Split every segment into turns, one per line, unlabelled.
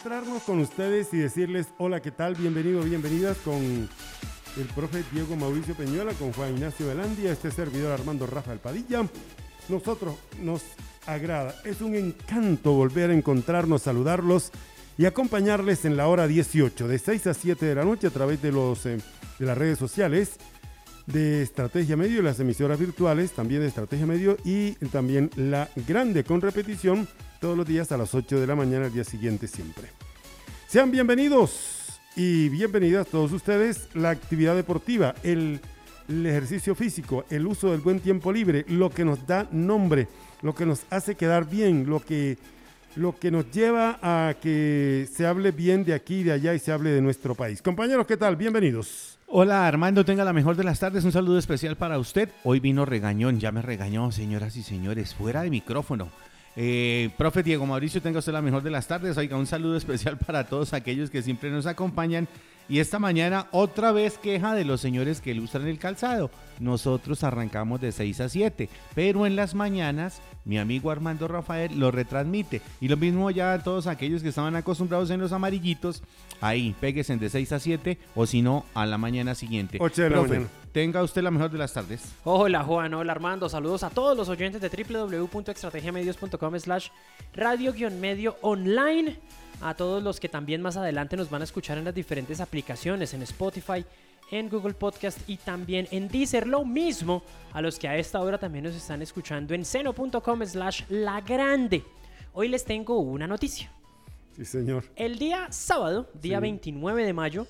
Encontrarnos con ustedes y decirles hola, ¿qué tal? Bienvenido, bienvenidas con el profe Diego Mauricio Peñuela, con Juan Ignacio Velandia, este servidor Armando Rafael Padilla. Nosotros nos agrada, es un encanto volver a encontrarnos, saludarlos y acompañarles en la hora 18, de 6 a 7 de la noche a través de, los, eh, de las redes sociales de Estrategia Medio, las emisoras virtuales también de Estrategia Medio y también la grande con repetición todos los días a las 8 de la mañana al día siguiente siempre. Sean bienvenidos y bienvenidas todos ustedes. La actividad deportiva, el, ejercicio físico, el uso del buen tiempo libre, lo que nos da nombre, lo que nos hace quedar bien, lo que, lo que nos lleva a que se hable bien de aquí y de allá y se hable de nuestro país. Compañeros, ¿qué tal? Bienvenidos.
Hola Armando, tenga la mejor de las tardes, un saludo especial para usted. Hoy vino regañón, ya me regañó, señoras y señores, fuera de micrófono. Eh, profe Diego Mauricio, tenga usted la mejor de las tardes. Oiga, un saludo especial para todos aquellos que siempre nos acompañan. Y esta mañana otra vez queja de los señores que ilustran el calzado. Nosotros arrancamos de 6 a 7, pero en las mañanas mi amigo Armando Rafael lo retransmite. Y lo mismo ya a todos aquellos que estaban acostumbrados en los amarillitos, ahí, péguesen de 6 a 7 o si no, a la mañana siguiente.
8 de la
Profe,
mañana.
tenga usted la mejor de las tardes.
Hola Juan, hola Armando, saludos a todos los oyentes de www.estrategiamedios.com slash radio-medio online, a todos los que también más adelante nos van a escuchar en las diferentes aplicaciones, en Spotify, en Google Podcast y también en Deezer, lo mismo a los que a esta hora también nos están escuchando en seno.com slash la grande. Hoy les tengo una noticia.
Sí, señor.
El día sábado, día
Sí.
29 de mayo,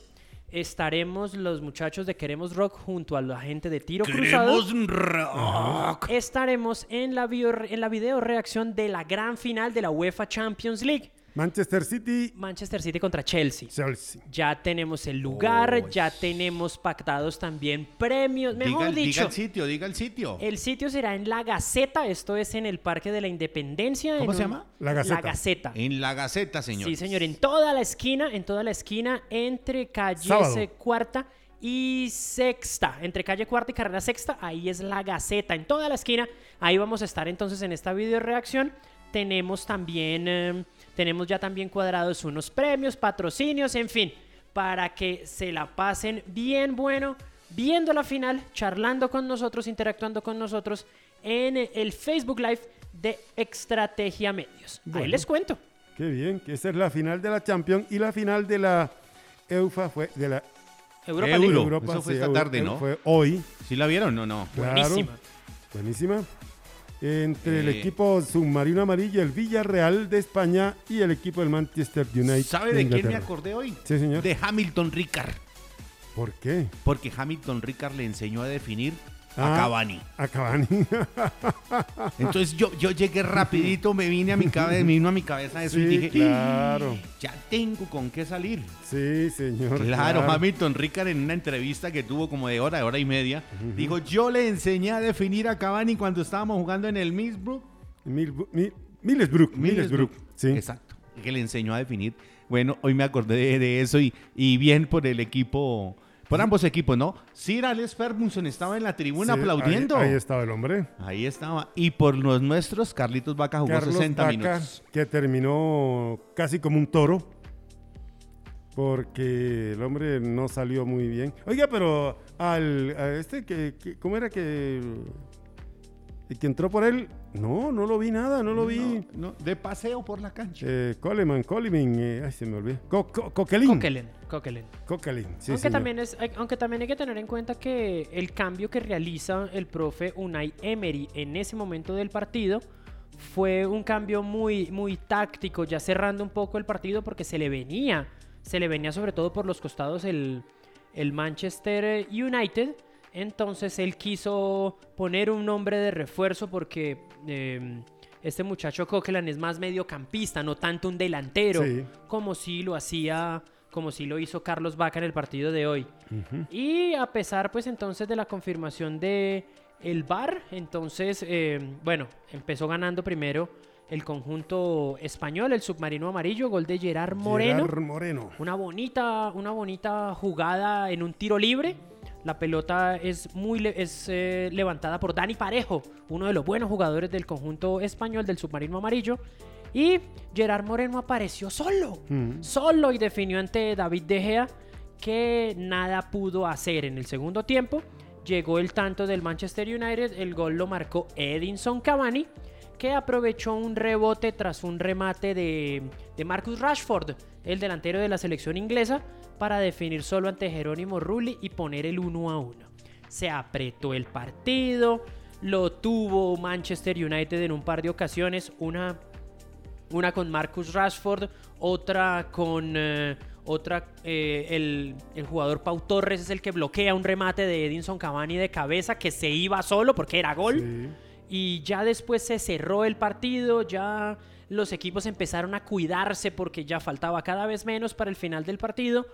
estaremos los muchachos de Queremos Rock junto a la gente de Tiro Cruzado.
rock.
Estaremos en la, bio- en la video reacción de la gran final de la UEFA Champions League.
Manchester City,
Manchester City contra Chelsea.
Chelsea.
Ya tenemos el lugar,
Uy.
ya tenemos pactados también premios. Mejor
Diga, diga
dicho,
el sitio, diga el sitio.
el sitio será en La Gaceta, esto es en el Parque de la Independencia.
¿Cómo
en
se
un-
llama?
La Gaceta.
La Gaceta.
En la Gaceta, señor.
Sí, señor, en toda la esquina, en toda la esquina, entre calle Cuarta y Sexta, entre calle Cuarta y Carrera Sexta, ahí es la Gaceta, en toda la esquina, ahí vamos a estar entonces en esta video reacción. Tenemos también, eh, tenemos ya también cuadrados unos premios, patrocinios, en fin, para que se la pasen bien bueno, viendo la final, charlando con nosotros, interactuando con nosotros en el Facebook Live de Estrategia Medios. Ahí les cuento.
Qué bien, que esa es la final de la Champions y la final de la EUFA fue de la
Europa
Euro.
League.
Europa.
Eso fue
sí,
esta
Euro-
tarde, ¿no?
Fue hoy.
¿Sí la vieron o no?
Claro.
Buenísima.
Buenísima. Entre el equipo submarino amarillo, el Villarreal de España y el equipo del Manchester United.
¿Sabe de quién me acordé hoy?
Sí, señor.
De Hamilton Ricard.
¿Por qué?
Porque Hamilton Ricard le enseñó a definir
Ah.
a Cavani.
A Cavani.
Entonces yo, yo llegué rapidito, me vine a mi cabeza, me vino a mi cabeza eso y dije,
claro.
ya tengo con qué salir.
sí, señor.
Claro, Hamilton Ricard en una entrevista que tuvo como de hora, hora y media, dijo, yo le enseñé a definir a Cavani cuando estábamos jugando en el Middlesbrough.
Mil- mi- Middlesbrough. Middlesbrough. Sí.
Exacto, que le enseñó a definir. Bueno, hoy me acordé de, de eso y, y bien por el equipo, por ambos equipos, ¿no? Sir Alex Ferguson estaba en la tribuna
Sí,
aplaudiendo.
Ahí,
Ahí,
ahí estaba el hombre.
estaba. Y por los nuestros, Carlitos Vaca jugó
Carlos
60
Vaca,
minutos.
que terminó casi como un toro. Porque el hombre no salió muy bien. Oiga, pero al a este que, que- ¿cómo era que el que entró por él? No, no lo vi nada, no lo vi.
No, no, de paseo por la cancha.
Eh, Coleman, Coleman, eh, ay, se me olvidó. Co- Co- Coquelin.
Coquelin, Coquelin.
Coquelin, sí,
aunque,
señor.
también es, hay- aunque también hay que tener en cuenta que el cambio que realiza el profe Unai Emery en ese momento del partido fue un cambio muy, muy táctico, ya cerrando un poco el partido porque se le venía, se le venía sobre todo por los costados el, el Manchester United. Entonces él quiso poner un nombre de refuerzo porque eh, este muchacho Coquelin es más mediocampista, no tanto un delantero,
Sí.
como si lo hacía como sí lo hizo Carlos Vaca en el partido de hoy. Y a pesar, pues entonces, de la confirmación de el VAR, entonces, eh, bueno, empezó ganando primero el conjunto español, el submarino amarillo, gol de Gerard Moreno.
Gerard Moreno.
Una bonita, una bonita jugada en un tiro libre. La pelota es muy le- es, eh, levantada por Dani Parejo, uno de los buenos jugadores del conjunto español del submarino amarillo. Y Gerard Moreno apareció solo,
Mm.
solo y definió ante David De Gea que nada pudo hacer en el segundo tiempo. Llegó el tanto del Manchester United, el gol lo marcó Edinson Cavani, que aprovechó un rebote tras un remate de, de Marcus Rashford, el delantero de la selección inglesa, para definir solo ante Jerónimo Rulli y poner el 1 a 1. Se apretó el partido, lo tuvo Manchester United en un par de ocasiones, una una con Marcus Rashford, otra con eh, otra eh, el, el jugador Pau Torres es el que bloquea un remate de Edinson Cavani de cabeza que se iba solo porque era gol.
Sí.
Y ya después se cerró el partido, ya los equipos empezaron a cuidarse porque ya faltaba cada vez menos para el final del partido.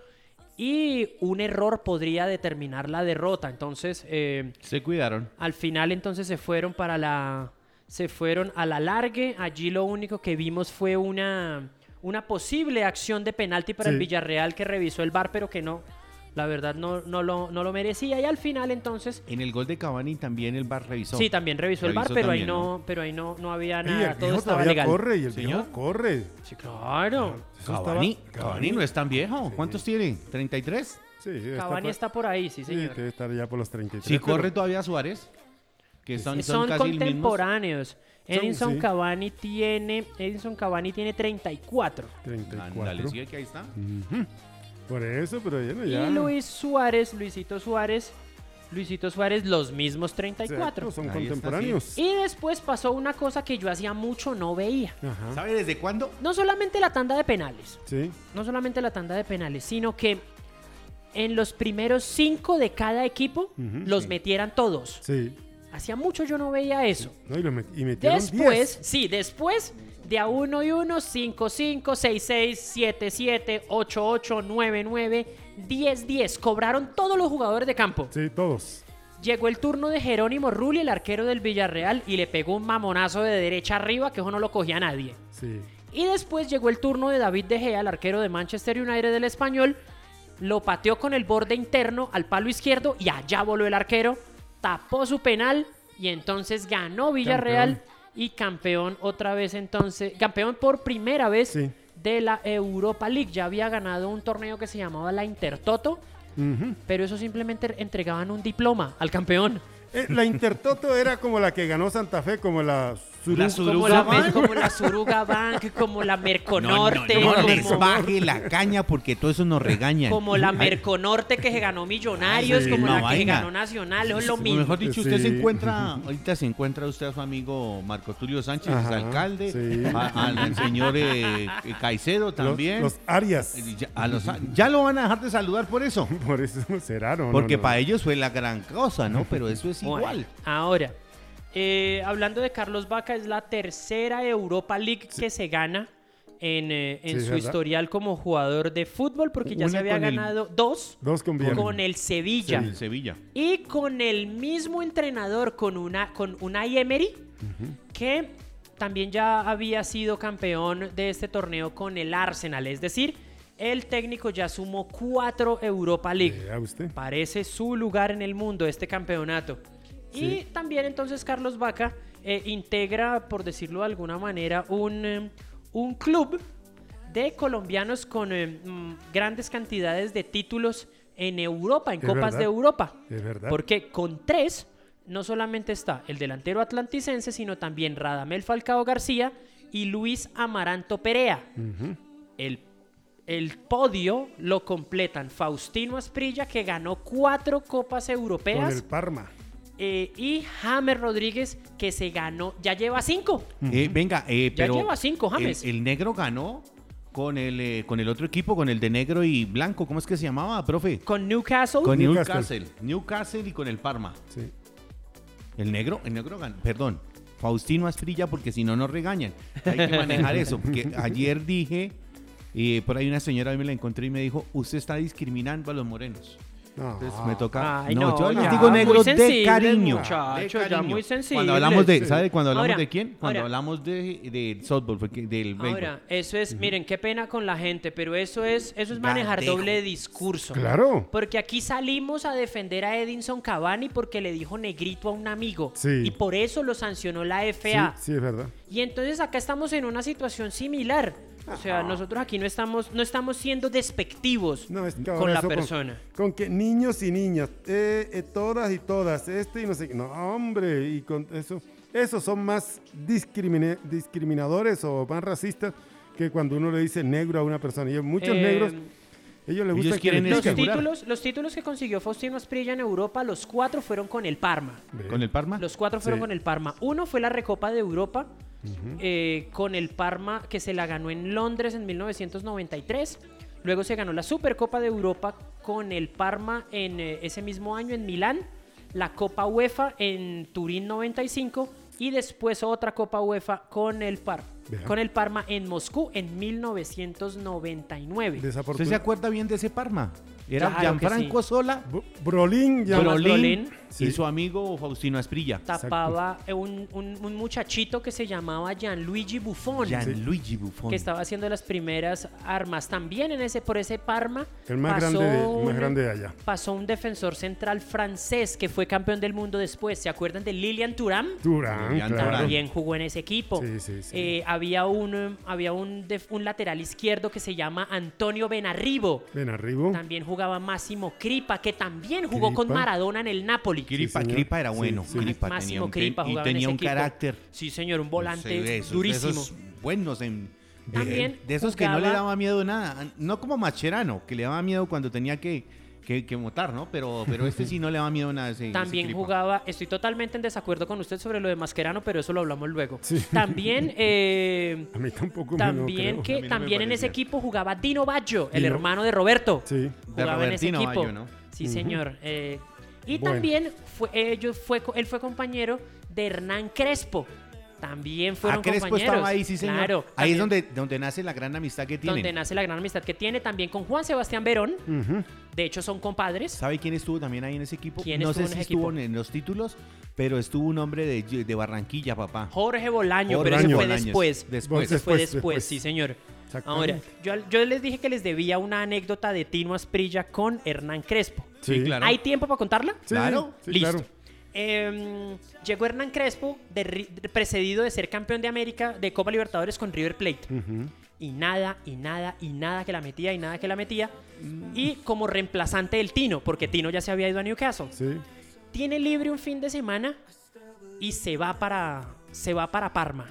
Y un error podría determinar la derrota. Entonces, eh,
Se cuidaron.
al final entonces se fueron para la se fueron a la largue. Allí lo único que vimos fue una una posible acción de penalti para el. Villarreal que revisó el VAR, pero que no la verdad no, no, lo, no lo merecía y al final entonces
En el gol de Cavani también el bar revisó.
sí también revisó el VAR, pero ahí
también,
no, pero ahí no no había
Y
nada,
el
todo
viejo
estaba
todavía
legal.
corre y el
Señor.
viejo corre.
Sí, claro.
Eso
Cavani,
estaba-
Cavani no es tan viejo. ¿Cuántos tiene? ¿33?
Sí, está
Cavani
por-
está por ahí, sí,
Sí,
señor.
debe estar ya por los 33.
Si
pero-
corre todavía Suárez, que son,
son,
son casi
contemporáneos. Edinson
sí.
Cavani tiene Edinson Cavani tiene 34.
34.
Ándale, sí, que ahí está.
Por eso, pero bueno, ya.
Y Luis Suárez, Luisito Suárez, Luisito Suárez, los mismos 34.
Exacto, son
Ahí
contemporáneos.
Y después pasó una cosa que yo hacía mucho no veía.
Ajá.
¿Sabe desde cuándo?
No solamente la tanda de penales,
Sí.
no solamente la tanda de penales, sino que en los primeros cinco de cada equipo los metieran todos.
Sí.
Hacía mucho yo no veía eso.
No, y, lo met- y metieron
Después,
10.
sí, después de a 1 y 1, 5, 5, 6, 6, 7, 7, 8, 8, 9, 9, 10, 10. Cobraron todos los jugadores de campo.
Sí, todos.
Llegó el turno de Jerónimo Rulli, el arquero del Villarreal, y le pegó un mamonazo de derecha arriba que eso no lo cogía nadie.
Sí.
Y después llegó el turno de David De Gea, el arquero de Manchester United del español. Lo pateó con el borde interno al palo izquierdo y allá voló el arquero. Tapó su penal y entonces ganó Villarreal
Campeón.
Y campeón otra vez entonces. Campeón por primera vez
Sí.
de la Europa League. Ya había ganado un torneo que se llamaba la Intertoto,
Ujú.
pero eso simplemente entregaban un diploma al campeón.
Eh, la Intertoto era como la que ganó Santa Fe, como la Suru-
La Suru-
Como la,
Bank.
Mer- como la Suruga Bank, como la Merconorte,
no, no, no
como-
les baje la caña porque todo eso nos regañan.
Como la Merconorte que se ganó Millonarios,
Sí,
como
no,
la que se ganó Nacional, es lo mismo.
Mejor dicho, usted se encuentra, ahorita se encuentra usted a su amigo Marco Tulio Sánchez,
Ajá,
alcalde,
sí.
a- al señor eh, Caicedo
los,
también.
los Arias.
Eh, ya, a los- ya lo van a dejar de saludar por eso.
Por eso será, ¿no?
Porque
no, no.
para ellos fue la gran cosa, ¿no? Pero eso es
Bueno,
igual.
ahora, eh, hablando de Carlos Vaca, es la tercera Europa League que se gana en, eh, en
Sí,
su
¿verdad?
historial como jugador de fútbol, porque ya
Una
se había
el-
ganado dos
Dos con
el Sevilla.
El Sevilla.
Y con el mismo entrenador, con una con Unai Emery, que también ya había sido campeón de este torneo con el Arsenal. Es decir, el técnico ya sumó cuatro Europa League.
Usted.
Parece su lugar en el mundo este campeonato.
Sí.
Y también entonces Carlos Vaca eh, integra, por decirlo de alguna manera, un, eh, un club de colombianos con eh, mm, grandes cantidades de títulos en Europa, en
Es
Copas
verdad.
de Europa.
Es verdad.
Porque con tres no solamente está el delantero atlanticense, sino también Radamel Falcao García y Luis Amaranto Perea. El, el podio lo completan Faustino Asprilla, que ganó cuatro copas
Con
europeas,
el Parma.
Eh, y James Rodríguez, que se ganó, ya lleva cinco.
Eh, venga, eh,
Ya
pero
lleva cinco, James.
el negro ganó con el, eh, con el otro equipo, con el de negro y blanco. ¿Cómo es que se llamaba, profe?
Con Newcastle.
Con
Newcastle.
Newcastle. Newcastle y con el Parma.
Sí.
El negro, el negro ganó. Perdón. Faustino Asprilla, porque si no nos regañan. Hay que manejar eso. Porque ayer dije Y por ahí una señora me la encontré y me dijo, usted está discriminando a los morenos.
No.
Entonces me toca.
Ay,
no,
no,
yo les
ya,
digo
muy
negros de cariño.
muchacho,
de
ya
cariño.
muy sensible.
Cuando hablamos de,
Sí.
¿sabe? Cuando hablamos
Ahora,
de quién? Cuando
ahora.
hablamos de, de softball, del béisbol.
Ahora, eso es, miren, qué pena con la gente, pero eso es, eso es manejar
Gatejo.
doble discurso.
Claro.
Porque aquí salimos a defender a Edinson Cavani porque le dijo negrito a un amigo.
Sí.
Y por eso lo sancionó la
Sí,
FA.
sí, es verdad.
Y entonces acá estamos en una situación similar. O sea, nosotros aquí no estamos, no estamos siendo despectivos
No, es que
con la
eso
persona.
Con, que niños y niñas, eh, eh, todas y todas, este y no sé qué. No, hombre, y con eso. Esos son más discriminadores o más racistas que cuando uno le dice negro a una persona. Y muchos
Eh,
negros, ellos les gusta
ellos quieren
que
Los títulos, los títulos que consiguió Faustino Asprilla en Europa, los cuatro fueron con el Parma.
¿Con el Parma?
Los cuatro fueron
Sí.
con el Parma. Uno fue la Recopa de Europa eh, con el Parma que se la ganó en Londres en 1993. Luego se ganó la Supercopa de Europa con el Parma en eh, ese mismo año en Milán. La Copa UEFA en Turín 95 y después otra Copa UEFA con el Parma. Con el Parma en Moscú en 1999.
¿Usted se acuerda bien de ese Parma? Era
Claro
Gianfranco Sola,
Bro- Brolin, ya.
Brolin.
Brolin
Sí.
y su amigo Faustino Asprilla.
Tapaba un, un- un muchachito que se llamaba Gianluigi Buffon.
Gianluigi Buffon.
que estaba haciendo las primeras armas también en ese por ese Parma
El más
pasó
grande de- el más
un-
grande de allá.
pasó un defensor central francés que fue campeón del mundo después se acuerdan de Lilian Thuram
Durán,
Lilian
claro.
Thuram.
también jugó en ese equipo
Sí, sí, sí.
Eh, había un había un, def- un lateral izquierdo que se llama Antonio Benarribo
Ven arriba.
también jugaba Máximo Cripa que también jugó con. Maradona en el Napoli
Cripa. Cripa era bueno.
sí.
Cripa
Máximo
tenía un,
Cripa
y
jugaba en
tenía
ese
un
equipo.
carácter.
sí señor un volante
de esos-
durísimo
De esos buenos en, de-
También
de esos que no le daba miedo nada. No como Macherano, que le daba miedo cuando tenía que, que, que votar, ¿no? Pero, pero este sí no le daba miedo nada. Ese,
También jugaba, estoy totalmente en desacuerdo con usted sobre lo de Mascherano, pero eso lo hablamos luego.
Sí.
También, eh,
A mí tampoco me
también
creo.
que
A mí no me
también en ese equipo jugaba Dino Baggio, el hermano de Roberto.
Sí.
Jugaba en ese equipo.
Baggio, ¿no?
Sí, señor. eh, y
Bueno.
también fue, ellos fue, él fue compañero de Hernán Crespo. También fueron
Ah, Crespo
compañeros.
estaba ahí, sí, señor.
Claro.
ahí es donde, donde nace la gran amistad que tienen.
donde nace la gran amistad que tiene también con Juan Sebastián Verón. De hecho, son compadres.
¿Sabe quién estuvo también ahí en ese equipo?
¿Quién
no sé
en
si estuvo
equipo?
en los títulos, pero estuvo un hombre de, de Barranquilla, papá.
Jorge Bolaño,
Jorge
pero ese fue después.
Después.
Ese fue
Después,
después,
después.
sí, señor.
Exactamente.
Ahora, yo, yo les dije que les debía una anécdota de Tino Asprilla con Hernán Crespo.
Sí, claro.
¿Hay tiempo para contarla?
Sí,
Claro,
sí,
Listo.
claro.
Em, llegó Hernán Crespo, de precedido de ser campeón de América de Copa Libertadores con River Plate. Y nada, y nada, y nada que la metía, y nada que la metía. Y como reemplazante del Tino, porque Tino ya se había ido a Newcastle.
Sí.
Tiene libre un fin de semana y se va para, se va para Parma.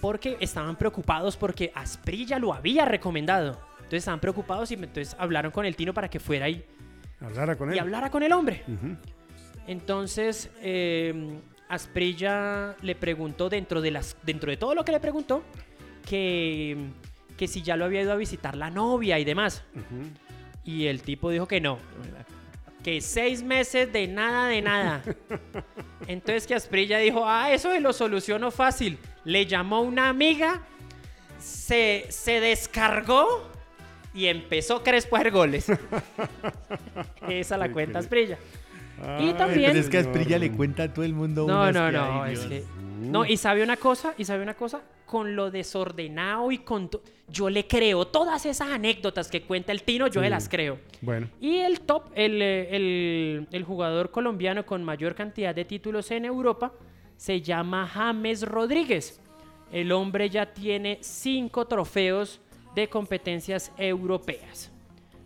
Porque estaban preocupados porque Asprilla lo había recomendado. Entonces estaban preocupados y entonces hablaron con el Tino para que fuera ahí
Hablara con él.
y hablara con el hombre.
Ujú.
Entonces eh, Asprilla le preguntó dentro de las dentro de todo lo que le preguntó que que si ya lo había ido a visitar la novia y demás. Y el tipo dijo que no. Que seis meses de nada, de nada. Entonces que Asprilla dijo, ah, eso se lo soluciono fácil. Le llamó una amiga, se, se descargó y empezó Crespo a hacer goles. Esa la cuenta
cre-
Y también-
Pero es que a
señor.
Asprilla le cuenta a todo el mundo
No, no,
que,
no,
ay,
es que- No, y sabe una cosa, y sabe una cosa, con lo desordenado y con... to- Yo le creo todas esas anécdotas que cuenta el Tino, yo
Sí.
se las creo.
Bueno.
Y el top, el, el- el jugador colombiano con mayor cantidad de títulos en Europa, se llama James Rodríguez. El hombre ya tiene cinco trofeos de competencias europeas.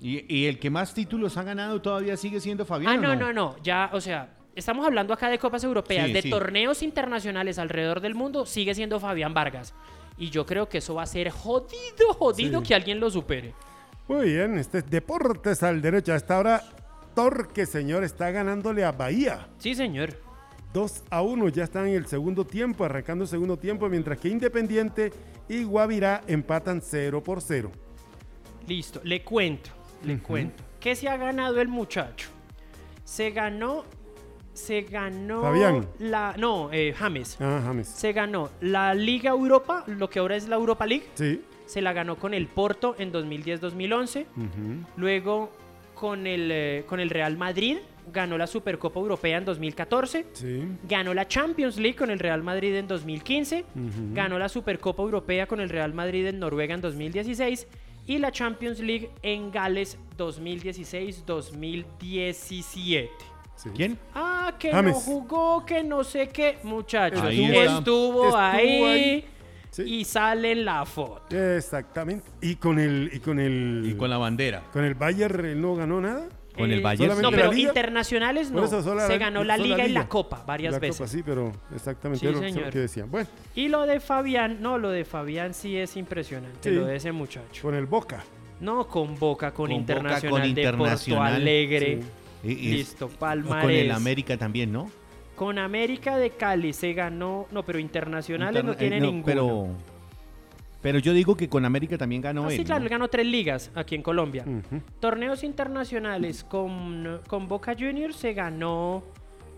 Y, y el que más títulos ha ganado todavía sigue siendo Fabián.
Ah,
¿o
no, no, no, ya, o sea, estamos hablando acá de copas europeas,
Sí,
de
sí.
torneos internacionales alrededor del mundo, sigue siendo Fabián Vargas. Y yo creo que eso va a ser jodido, jodido
Sí.
que alguien lo supere.
Muy bien, este es Deportes al derecho. Hasta ahora, Torque, señor, está ganándole a Bahía.
Sí, señor.
2 a 1, ya están en el segundo tiempo, arrancando el segundo tiempo, mientras que Independiente y Guavirá empatan 0 por 0.
Listo, le cuento, le cuento. ¿Qué se ha ganado el muchacho? Se ganó se ganó
Fabián.
la no eh, James
Ah, James.
se ganó la Liga Europa lo que ahora es la Europa League
Sí.
se la ganó con el Porto en 2010-2011
Ujú.
luego con el eh, con el Real Madrid ganó la Supercopa Europea en 2014
Sí.
ganó la Champions League con el Real Madrid en 2015
Ujú.
ganó la Supercopa Europea con el Real Madrid en Noruega en 2016 y la Champions League en Gales 2016-2017.
Sí.
¿Quién?
Ah, que
James.
no jugó, que no sé qué, muchachos.
Ahí
Estuvo, ahí,
ahí. Sí.
y sale en la foto.
Exactamente. Y con el y con el
Y con la bandera.
con el Bayern él no ganó nada.
Con el
Eh,
Bayern.
No, pero internacionales no.
Por eso sola-
Se ganó la Liga y la. Copa varias
La
veces.
Copa, sí, pero exactamente
Sí,
lo
señor.
que decían. Bueno,
Y lo de Fabián, no, lo de Fabián sí es impresionante,
Sí.
lo de ese muchacho.
con el Boca.
No con Boca, con,
Con Boca,
Internacional
con
de Porto
Internacional.
Alegre.
Sí.
Y- y-
Listo,
Con
Palmarés.
el América también, ¿no?
Con América de Cali se ganó, no, pero internacionales no
Interna-
tiene
eh, no,
ninguno.
Pero, pero yo digo que con América también ganó
Ah,
él.
sí, claro,
¿no?
él ganó tres ligas aquí en Colombia. Torneos internacionales con, con Boca Juniors se ganó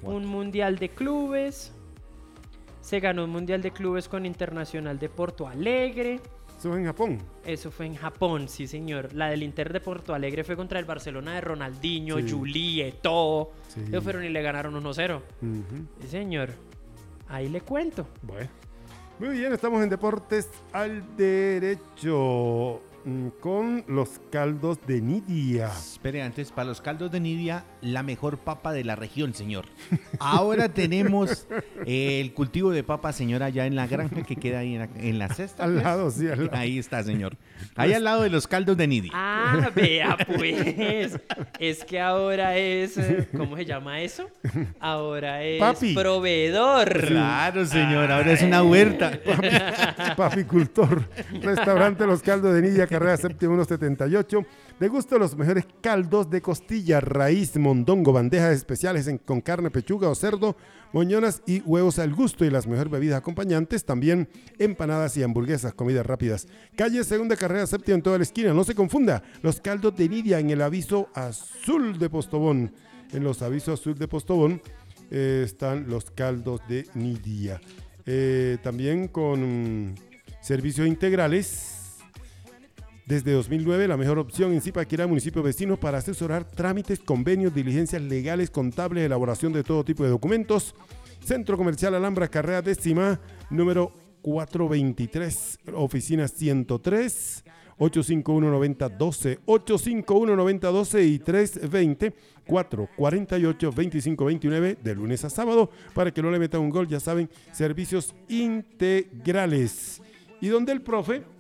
un mundial de clubes. Se ganó un mundial de clubes con Internacional de Porto Alegre.
Eso fue en Japón.
Eso fue en Japón, sí señor. La del Inter de Porto Alegre fue contra el Barcelona de Ronaldinho,
Sí.
Juli, Eto'o.
Sí.
Ellos fueron y le ganaron 1-0.
Ujú.
Sí señor. Ahí le cuento.
Bueno. Muy bien, estamos en Deportes al Derecho con los caldos de Nidia.
Espere, antes, para los caldos de Nidia, la mejor papa de la región, señor. Ahora tenemos eh, el cultivo de papa, señor, allá en la granja que queda ahí en la, en la cesta.
Al
pues.
lado, sí, al lado.
Ahí está, señor. Ahí al lado de los caldos de Nidia.
Ah, vea pues. Es que ahora es. eh, ¿Cómo se llama eso? Ahora es
Papi.
proveedor.
Claro, señor, ahora es una huerta.
Papicultor. Restaurante Los Caldos de Nidia, carrera séptima 178. De gusto los mejores caldos de costilla, raíz, mondongo, bandejas especiales en- con carne, pechuga o cerdo, moñonas y huevos al gusto y las mejores bebidas acompañantes, también empanadas y hamburguesas, comidas rápidas. Calle Segunda Carrera Séptima en toda la esquina. No se confunda, los caldos de Nidia en el aviso azul de Postobón. En los avisos azul de Postobón eh, están los caldos de Nidia. Eh, también con mm, servicios integrales. Desde 2009, la mejor opción en Zipaquirá, municipio vecino, para asesorar trámites, convenios, diligencias legales, contables, elaboración de todo tipo de documentos. Centro Comercial Alhambra, carrera décima, número 423, oficina 103, 851-9012, 851-9012 y 320-448-2529 de lunes a sábado para que no le metan un gol, ya saben, servicios integrales. Y donde el profe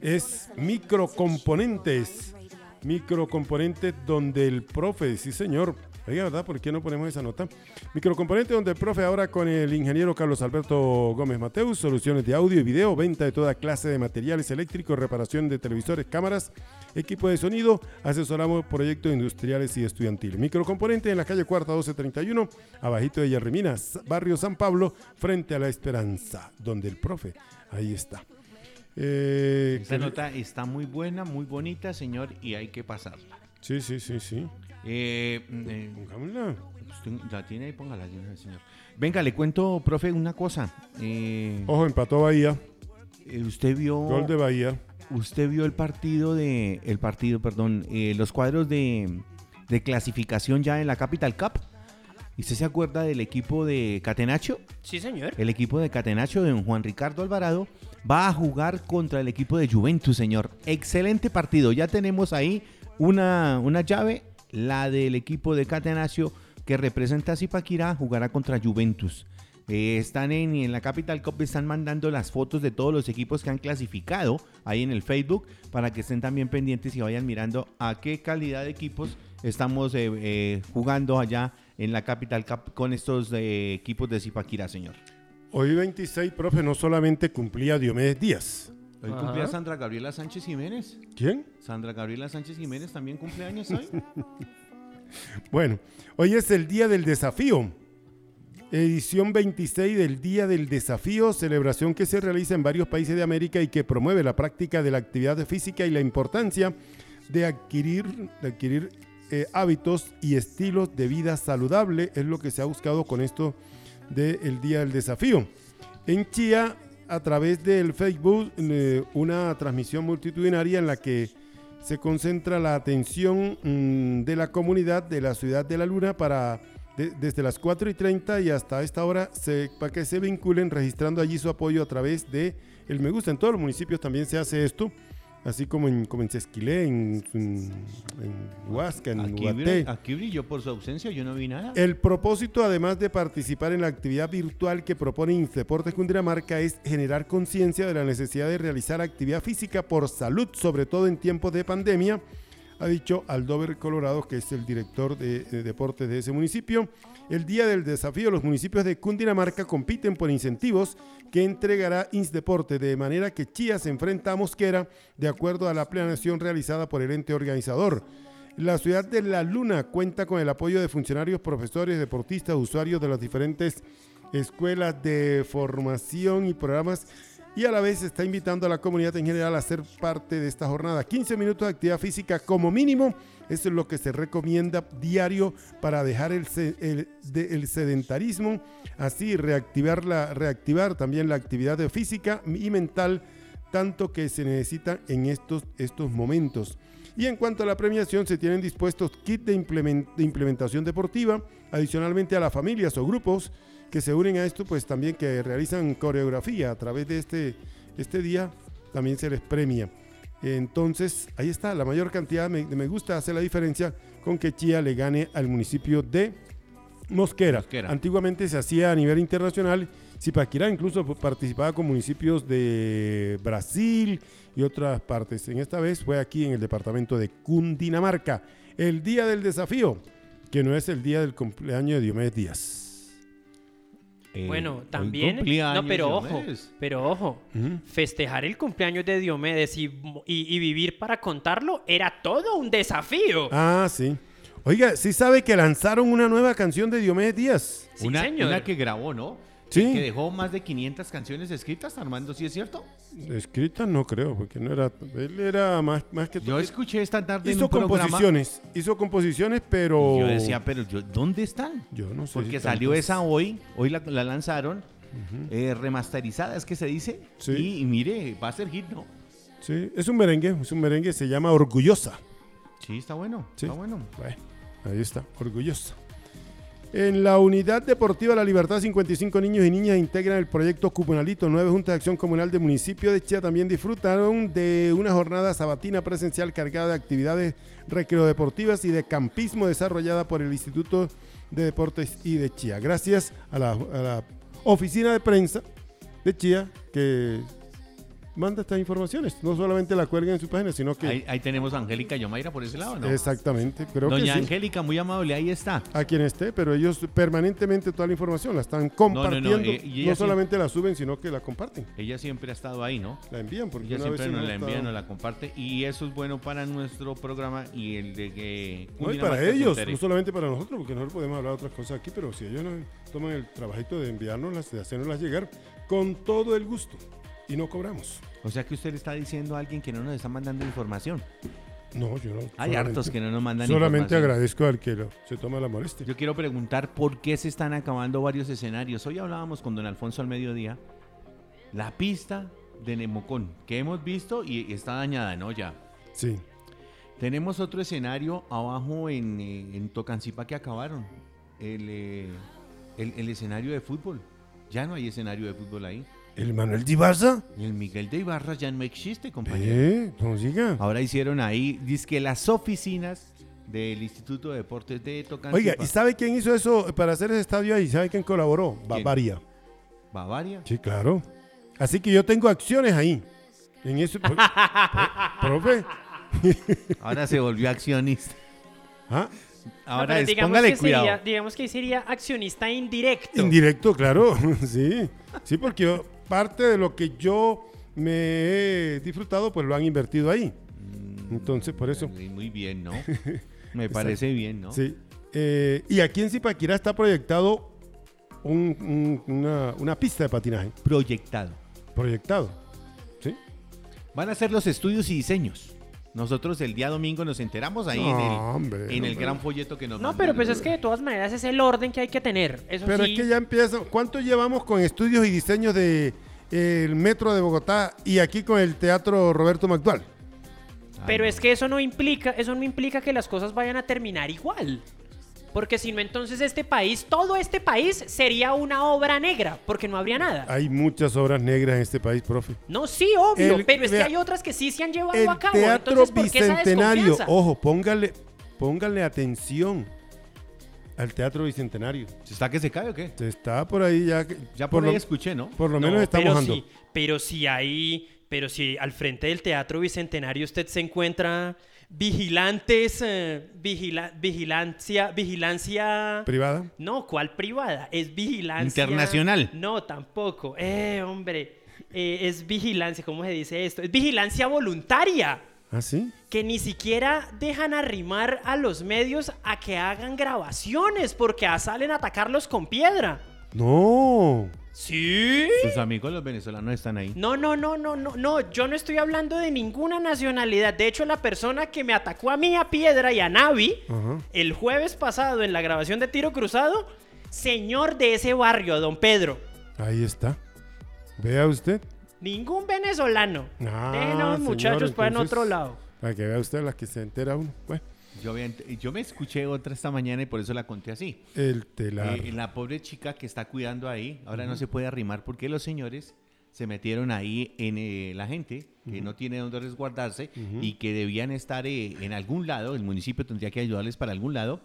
es microcomponentes. Microcomponentes donde el profe, sí señor, oiga, ¿verdad? ¿Por qué no ponemos esa nota? Microcomponentes donde el profe ahora con el ingeniero Carlos Alberto Gómez Mateus, soluciones de audio y video, venta de toda clase de materiales eléctricos, reparación de televisores, cámaras, equipo de sonido, asesoramos proyectos industriales y estudiantiles. Microcomponentes en la calle Cuarta 1231, abajito de Yerrimina, barrio San Pablo, frente a la Esperanza, donde el profe, ahí está. Eh,
Esta nota está muy buena, muy bonita, señor, y hay que pasarla.
Sí, sí, sí, sí.
Eh, eh,
Pongámosla.
usted la tiene ahí, póngala, señor. Venga, le cuento, profe, una cosa. Eh,
Ojo, empató Bahía.
eh, usted vio,
Gol de Bahía.
usted vio el partido de, el partido, perdón, eh, los cuadros de, de clasificación ya en la Capital Cup. ¿Y usted se acuerda del equipo de Catenacho?
Sí, señor.
El equipo de Catenacho de don Juan Ricardo Alvarado va a jugar contra el equipo de Juventus, señor. Excelente partido. Ya tenemos ahí una, una llave, la del equipo de Catenacho que representa a Zipaquirá, jugará contra Juventus. Eh, están en, la Capital Cup, están mandando las fotos de todos los equipos que han clasificado ahí en el Facebook para que estén también pendientes y vayan mirando a qué calidad de equipos estamos eh, eh, jugando allá en la Capital Cup con estos equipos de Zipaquirá, señor.
Hoy 26, profe, no solamente cumplía Diomedes Díaz.
Hoy
Ajá.
cumplía Sandra Gabriela Sánchez Jiménez.
¿Quién?
Sandra Gabriela Sánchez Jiménez también cumple años hoy.
Bueno, hoy es el Día del Desafío. Edición 26 del Día del Desafío, celebración que se realiza en varios países de América y que promueve la práctica de la actividad física y la importancia de adquirir, de adquirir eh, hábitos y estilos de vida saludable. Es lo que se ha buscado con esto del Día del Desafío. En Chía, a través del Facebook, eh, una transmisión multitudinaria en la que se concentra la atención mm, de la comunidad de la ciudad de la Luna para desde las 4 y 30 y hasta esta hora se, para que se vinculen registrando allí su apoyo a través de el me gusta. En todos los municipios también se hace esto así como en, como en Sesquilé, en, en, Huasca, en
aquí,
Ubaté.
aquí brilló por su ausencia, yo no vi nada.
El propósito, además de participar en la actividad virtual que propone Indeportes Cundinamarca, es generar conciencia de la necesidad de realizar actividad física por salud, sobre todo en tiempos de pandemia ha dicho Aldover Colorado, que es el director de, deportes de ese municipio. El día del desafío, los municipios de Cundinamarca compiten por incentivos que entregará Insdeporte, de manera que Chía se enfrenta a Mosquera de acuerdo a la planeación realizada por el ente organizador. La ciudad de La Luna cuenta con el apoyo de funcionarios, profesores, deportistas, usuarios de las diferentes escuelas de formación y programas y a la vez está invitando a la comunidad en general a ser parte de esta jornada. 15 minutos de actividad física como mínimo, eso es lo que se recomienda diario para dejar el, sedentarismo, así reactivar, la, reactivar también la actividad física y mental, tanto que se necesita en estos, estos momentos. Y en cuanto a la premiación, se tienen dispuestos kits de implementación deportiva, adicionalmente a las familias o grupos que se unen a esto, pues también que realizan coreografía a través de este, este día, también se les premia. Entonces, ahí está, la mayor cantidad de me gusta hace la diferencia con que Chía le gane al municipio de Mosquera. Antiguamente se hacía a nivel internacional. Zipaquirá incluso participaba con municipios de Brasil y otras partes. En esta vez fue aquí en el departamento de Cundinamarca. El día del desafío, que no es el día del cumpleaños de Diomedes Díaz.
Eh, bueno, también. No, pero ojo, pero ojo, festejar el cumpleaños de Diomedes y, vivir para contarlo era todo un desafío.
Ah, sí. Oiga, sí sabe que lanzaron una nueva canción de Diomedes Díaz.
una, una que grabó, ¿no?
Sí.
Que dejó más de 500 canciones escritas, Armando, ¿sí es cierto?
Escritas no creo, porque no era. Él era más, más que.
Yo escuché esta tarde
hizo composiciones, hizo composiciones, pero.
yo decía, pero ¿dónde están?
Yo no sé.
Porque salió esa hoy, hoy la, lanzaron, eh, remasterizada, es que se dice. Sí. Y, mire, va a ser hit, ¿no?
Sí, es un merengue, es un merengue, se llama Orgullosa.
Sí, está bueno, está bueno.
bueno. Ahí está, Orgullosa. En la Unidad Deportiva La Libertad, 55 niños y niñas integran el proyecto Comunalito. Nueve juntas de acción comunal del municipio de Chía también disfrutaron de una jornada sabatina presencial cargada de actividades recreodeportivas y de campismo desarrollada por el Instituto de Deportes y de Chía. Gracias a la, a la oficina de prensa de Chía que manda estas informaciones. No solamente la cuelguen en su página, sino que...
Ahí, tenemos a Angélica Yomaira por ese lado, ¿no?
Exactamente. Creo
Doña
que
Angélica, muy amable, ahí está.
A quien esté, pero ellos permanentemente toda la información la están compartiendo. No, eh, solamente la suben, sino que la comparten.
Ella siempre ha estado ahí, ¿no?
La envían, porque
ella siempre nos la envía, nos la comparte. Y eso es bueno para nuestro programa y el de que...
No, y para ellos, no solamente para nosotros, porque nosotros podemos hablar de otras cosas aquí, pero si ellos nos toman el trabajito de enviárnoslas, de hacernoslas llegar, con todo el gusto. Y no cobramos.
O sea que usted le está diciendo a alguien que no nos está mandando información.
No, yo no.
Hay hartos que no nos mandan
Solamente agradezco al que se toma la molestia.
Yo quiero preguntar por qué se están acabando varios escenarios. Hoy hablábamos con don Alfonso al mediodía. La pista de Nemocón, que hemos visto y está dañada, ¿no? Ya.
Sí.
Tenemos otro escenario abajo en, eh, en Tocancipa que acabaron. Eh, el, el escenario de fútbol. Ya no hay escenario de fútbol ahí.
¿El Manuel de Ibarra?
El Miguel de Ibarra ya no existe, compañero.
¿Eh? ¿Cómo siga?
Ahora hicieron ahí, dice que las oficinas del Instituto de Deportes de Tocancipá.
Oiga, ¿y sabe quién hizo eso para hacer ese estadio ahí? ¿Sabe quién colaboró? Bavaria.
¿Bavaria?
Sí, claro. Así que yo tengo acciones ahí. En eso, profe.
Ahora se volvió accionista.
¿Ah?
Ahora es, póngale cuidado.
Sería, digamos que sería accionista indirecto.
Indirecto, claro. sí. Sí, porque yo parte de lo que yo me he disfrutado, pues lo han invertido ahí. Mm, Entonces, por eso.
Muy bien, ¿no? Me parece bien, ¿no?
Sí. Eh, y aquí en Zipaquirá está proyectado una, pista de patinaje.
Proyectado.
Proyectado. ¿Sí?
Van a hacer los estudios y diseños. Nosotros el día domingo nos enteramos ahí
No,
en el,
hombre,
en
no,
el
pero-
gran folleto que nos
No, pero pues es que de todas maneras es el orden que hay que tener. Eso
Pero
sí.
es que ya empieza. ¿Cuánto llevamos con estudios y diseños de eh, el metro de Bogotá y aquí con el teatro Roberto McDual?
Pero es que eso no implica, eso no implica que las cosas vayan a terminar igual. Porque si no, entonces este país, todo este país sería una obra negra, porque no habría nada.
Hay muchas obras negras en este país, profe.
No, sí, obvio,
El-
pero es que hay otras que sí se han llevado
El
a cabo.
teatro
entonces, ¿por qué esa
bicentenario,
desconfianza?
ojo, póngale, póngale atención al teatro bicentenario.
¿Se ¿Está que se cae o qué?
Se está por ahí ya.
Ya por,
lo,
ahí escuché, ¿no?
por lo
No,
menos está
pero
mojando.
sí, pero si hay, pero si al frente del Teatro Bicentenario usted se encuentra vigilantes, eh, vigila- vigilancia, vigilancia...
Privada.
No, ¿cuál privada? Es vigilancia...
Internacional.
No, tampoco. Eh, hombre, eh, es vigilancia, ¿cómo se dice esto? Es vigilancia voluntaria.
¿Ah, sí?
Que ni siquiera dejan arrimar a los medios a que hagan grabaciones porque salen a atacarlos con piedra.
No.
¿Sí?
Sus amigos los venezolanos están ahí.
No, no, no, no, no, no, yo no estoy hablando de ninguna nacionalidad. De hecho, la persona que me atacó a mí a Piedra y a Navi el jueves pasado en la grabación de Tiro Cruzado, señor de ese barrio, don Pedro.
Ahí está. Vea usted.
Ningún venezolano.
Ah,
Déjenos,
señor,
muchachos, para en otro lado.
Para que vea usted la que se entera uno. Bueno,
Yo, había yo me escuché otra esta mañana y por eso la conté así.
el telar.
Eh, la pobre chica que está cuidando ahí, ahora no se puede arrimar porque los señores se metieron ahí en eh, la gente que no tiene dónde resguardarse y que debían estar eh, en algún lado, el municipio tendría que ayudarles para algún lado.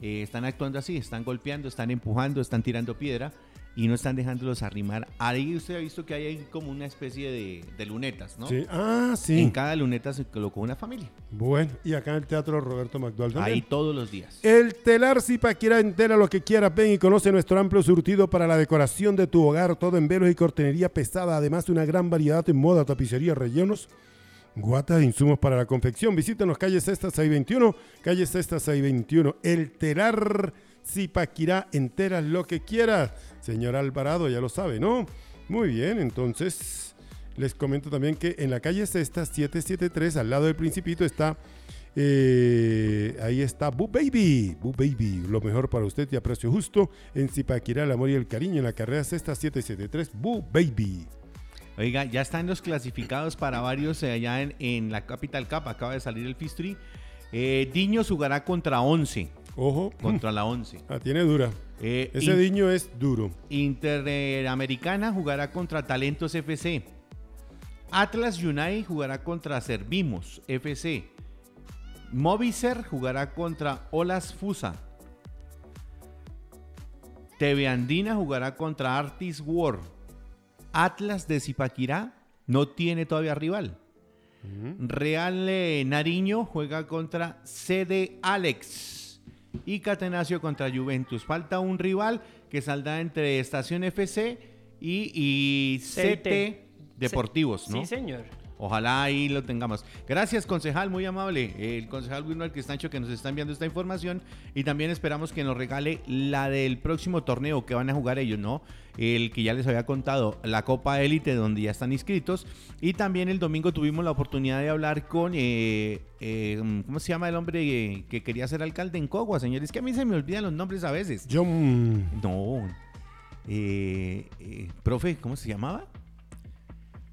eh, están actuando así, están golpeando, están empujando, están tirando piedra y no están dejándolos arrimar. Ahí usted ha visto que hay como una especie de, de lunetas, ¿no?
Sí. Ah, sí.
En cada luneta se colocó una familia.
Bueno, y acá en el teatro Roberto también.
Ahí todos los días.
El telar Zipaquirá entera lo que quieras. Ven y conoce nuestro amplio surtido para la decoración de tu hogar, todo en velos y cortinería pesada, además de una gran variedad en moda, tapicería, rellenos, guatas e insumos para la confección. Visítanos calle Sexta 621, calle Sexta 621. El telar Zipaquirá entera lo que quieras. Señor Alvarado, ya lo sabe, ¿no? Muy bien, entonces les comento también que en la calle Sexta 773, al lado del Principito, está eh, ahí está Boo Baby, Boo Baby, lo mejor para usted y a precio justo en Zipaquirá, el amor y el cariño en la carrera sexta 773, Boo Baby.
Oiga, ya están los clasificados para varios eh, allá en, en la Capital Cup. Acaba de salir el Fistri. Eh, Diños jugará contra 11.
Ojo,
Contra la 11.
ah, tiene dura.
Eh,
Ese
In-
diño es duro.
Interamericana jugará contra Talentos FC. Atlas United jugará contra Servimos FC. Movicer jugará contra Olas Fusa. TV Andina jugará contra Artis War. Atlas de Zipaquirá no tiene todavía rival. Real eh, Nariño juega contra CD Alex y Catenacio contra Juventus. Falta un rival que saldrá entre Estación FC y, y CT
CT.
Deportivos, ¿no?
Sí, señor.
Ojalá ahí lo tengamos. Gracias, concejal, muy amable. El concejal Wilmar Cristancho que nos está enviando esta información y también esperamos que nos regale la del próximo torneo que van a jugar ellos, ¿no? El que ya les había contado, la Copa Élite, donde ya están inscritos. Y también el domingo tuvimos la oportunidad de hablar con, eh, eh, ¿cómo se llama el hombre eh, que quería ser alcalde en Cogua, señores? Que a mí se me olvidan los nombres a veces.
Yo, mm,
No. Eh, profe, ¿cómo se llamaba?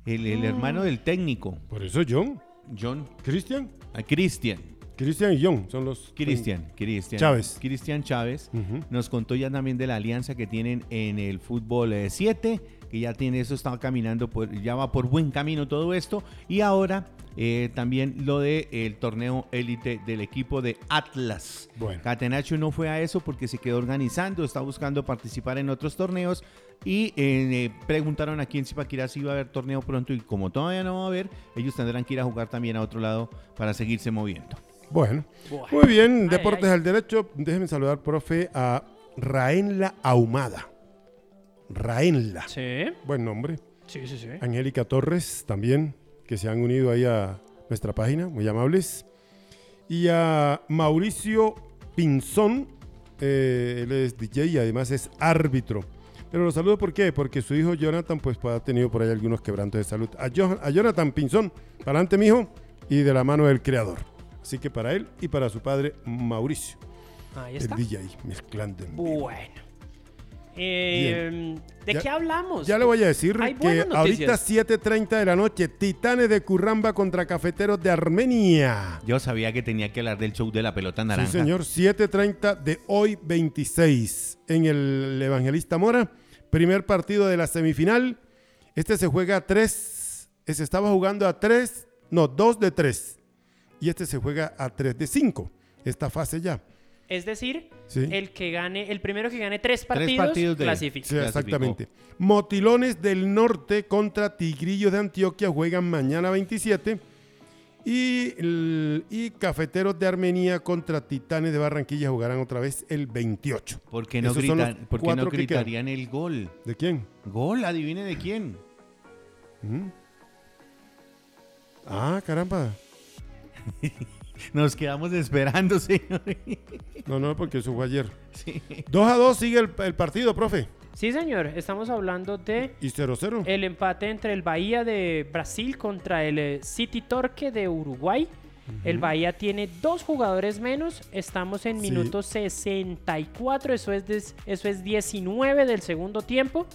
El, el hermano del técnico,
por eso John,
John.
Cristian,
Ah, Cristian.
Cristian y John son los...
Cristian, Cristian.
Chávez.
Cristian Chávez. Nos contó ya también de la alianza que tienen en el fútbol 7, que ya tiene eso, estaba caminando, por, ya va por buen camino todo esto. Y ahora eh, también lo del el torneo élite del equipo de Atlas.
Bueno.
Catenacho no fue a eso porque se quedó organizando, está buscando participar en otros torneos. Y eh, preguntaron aquí en Zipaquirá si iba a haber torneo pronto. Y como todavía no va a haber, ellos tendrán que ir a jugar también a otro lado para seguirse moviendo.
Bueno,
Bueno.
muy bien, Deportes
ay.
al Derecho. Déjeme saludar, profe, a Raenla Ahumada. Raenla,
Sí,
buen nombre.
sí, sí, sí.
Angélica Torres también, que se han unido ahí a nuestra página, muy amables. Y a Mauricio Pinzón, eh, él es DJ y además es árbitro. Pero lo saludo ¿por qué? Porque su hijo Jonathan pues, pues, ha tenido por ahí algunos quebrantos de salud. A, Jo- a Jonathan Pinzón, para adelante mijo, y de la mano del creador. Así que para él y para su padre Mauricio,
Ahí
el
está.
DJ mezclando. en vivo.
Bueno. Eh, ¿De
Ya-
qué hablamos?
Ya le voy a decir que ahorita
noticias.
7.30 de la noche, Titanes de Curramba contra Cafeteros de Armenia.
Yo sabía que tenía que hablar del show de la pelota naranja.
Sí, señor, 7.30 de hoy 26 en el Evangelista Mora. Primer partido de la semifinal. Este se juega a 3, se estaba jugando a 3, no, 2 de 3. Y este se juega a 3 de 5. Esta fase ya.
Es decir,
Sí.
el que gane, el primero que gane tres partidos,
partidos de-
clasifica.
Sí,
Clasificó.
exactamente. Motilones del Norte contra Tigrillos de Antioquia juegan mañana 27. Y, Cafeteros de Armenia contra Titanes de Barranquilla jugarán otra vez el 28.
¿Por qué no,
Esos
gritan, ¿por qué no gritarían el gol?
¿De quién?
Gol, adivine de quién.
¿Mm? Ah, caramba.
Nos quedamos esperando, señor.
No, no, porque eso fue ayer.
Sí.
2 a 2 sigue el, el partido, profe.
Sí, señor. Estamos hablando de
Y 0 0.
el empate entre el Bahía de Brasil contra el eh, City Torque de Uruguay. El Bahía tiene dos jugadores menos. Estamos en
Sí.
minuto 64. Eso es, des- eso es 19 del segundo tiempo.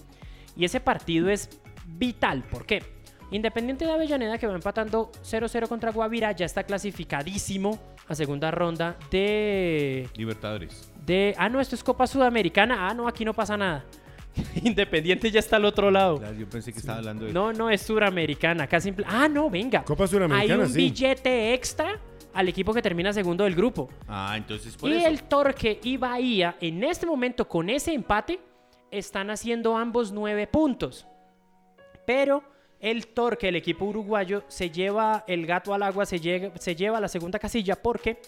Y ese partido es vital. ¿Por qué? Independiente de Avellaneda, que va empatando 0-0 contra Guavirá, ya está clasificadísimo a segunda ronda de
Libertadores.
de, ah, no, esto es Copa Sudamericana. Ah, no, aquí no pasa nada. Independiente ya está al otro lado.
Claro, Yo pensé que estaba hablando de...
No, no, es Suramericana. Acá simple. Ah, no, venga.
Copa
Hay
Suramericana,
un
sí.
billete extra al equipo que termina segundo del grupo.
Ah, entonces por
y
eso.
el Torque y Bahía, en este momento, con ese empate, están haciendo ambos nueve puntos. Pero el Torque, el equipo uruguayo, se lleva el gato al agua, se, llega- se lleva a la segunda casilla porque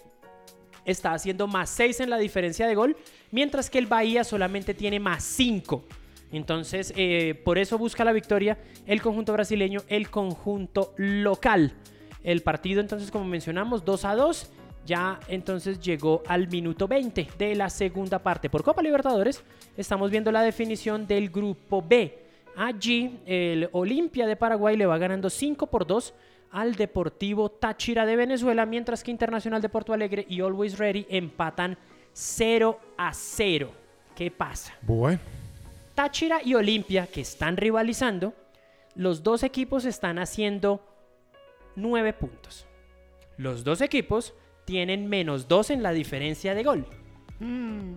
está haciendo más 6 en la diferencia de gol, mientras que el Bahía solamente tiene más 5. Entonces, eh, por eso busca la victoria el conjunto brasileño, el conjunto local. El partido, entonces, como mencionamos, 2 a 2. Ya entonces llegó al minuto 20 de la segunda parte. Por Copa Libertadores, estamos viendo la definición del grupo B. Allí, el Olimpia de Paraguay le va ganando 5 por 2 al Deportivo Táchira de Venezuela, mientras que Internacional de Porto Alegre y Always Ready empatan 0 a 0. ¿Qué pasa?
Bueno.
Táchira y Olimpia, que están rivalizando, los dos equipos están haciendo 9 puntos. Los dos equipos tienen menos 2 en la diferencia de gol.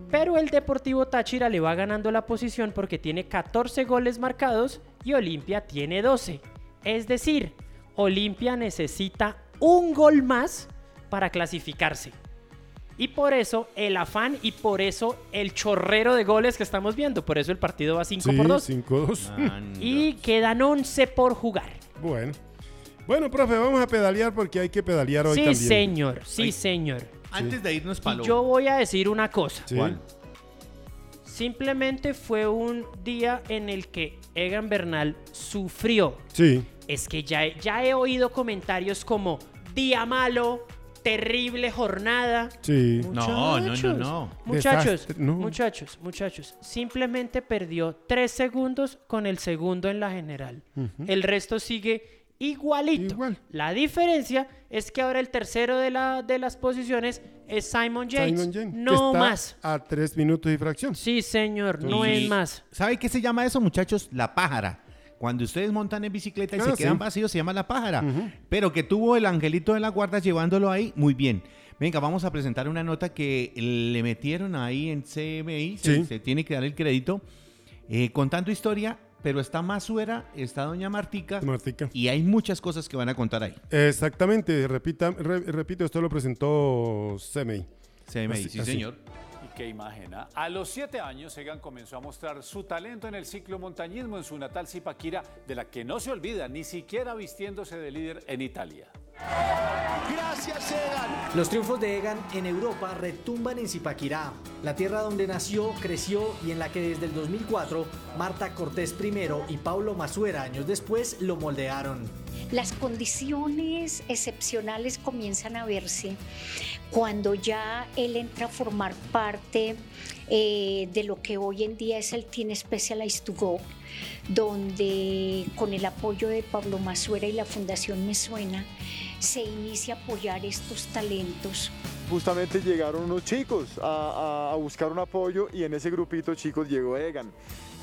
Pero el Deportivo Táchira le va ganando la posición porque tiene 14 goles marcados y Olimpia tiene 12. Es decir, Olimpia necesita un gol más para clasificarse. Y por eso el afán y por eso el chorrero de goles que estamos viendo. Por eso el partido va 5
Sí,
por 2.
5-2.
Anda.
Y quedan 11 por jugar.
Bueno. Bueno, profe, vamos a pedalear porque hay que pedalear hoy
Sí,
también.
señor. Sí,
Ay.
señor.
Antes de irnos para
Y yo voy a decir una cosa.
Sí.
¿Cuál?
Simplemente fue un día en el que Egan Bernal sufrió.
Sí.
Es que ya, he- ya he oído comentarios como día terrible jornada.
Sí.
No, no, no,
Muchachos,
no.
Muchachos,
no.
muchachos, muchachos. Simplemente perdió tres segundos con el segundo en la general. El resto sigue igualito.
Igual.
La diferencia es que ahora el tercero de, la, de las posiciones es Simon Yates.
Simon que
no
está
más.
A tres minutos y fracción.
Sí, señor, no es más.
¿Sabe qué se llama eso, muchachos? La pájara. Cuando ustedes montan en bicicleta y
Ah,
se quedan
sí.
vacíos, se llama la pájara. Pero que tuvo el angelito de la guarda llevándolo ahí, muy bien. Venga, vamos a presentar una nota que le metieron ahí en CMI. Se,
Sí.
se tiene que dar el crédito. eh, contando historia, pero está Masuera, está Doña Martica.
Martica.
Y hay muchas cosas que van a contar ahí.
Exactamente. Repita, re- repito, esto lo presentó CMI.
CMI,
Así-
sí,
así.
señor.
Qué imagen, ¿ah? A los siete años, Egan comenzó a mostrar su talento en el ciclomontañismo en su natal Zipaquira, de la que no se olvida, ni siquiera vistiéndose de líder en Italia.
Los triunfos de Egan en Europa retumban en Zipaquirá, la tierra donde nació, creció y en la que desde el 2004 Marta Cortés primero y Paulo Masuera años después lo moldearon.
Las condiciones excepcionales comienzan a verse cuando ya él entra a formar parte eh, de lo que hoy en día es el Team Specialized to Go, donde con el apoyo de Pablo Masuera y la Fundación Me Suena, se inicia a apoyar estos talentos.
Justamente llegaron unos chicos a, a buscar un apoyo y en ese grupito chicos llegó Egan.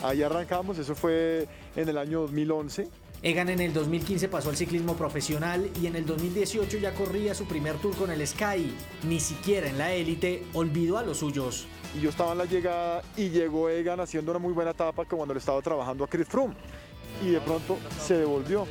Ahí arrancamos, eso fue en el año 2011
Egan en el 2015 pasó al ciclismo profesional y en el 2018 ya corría su primer tour con el Sky. Ni siquiera en la élite olvidó a los suyos.
Y yo estaba en la llegada y llegó Egan haciendo una muy buena etapa como cuando le estaba trabajando a Chris Froome. Y de pronto se devolvió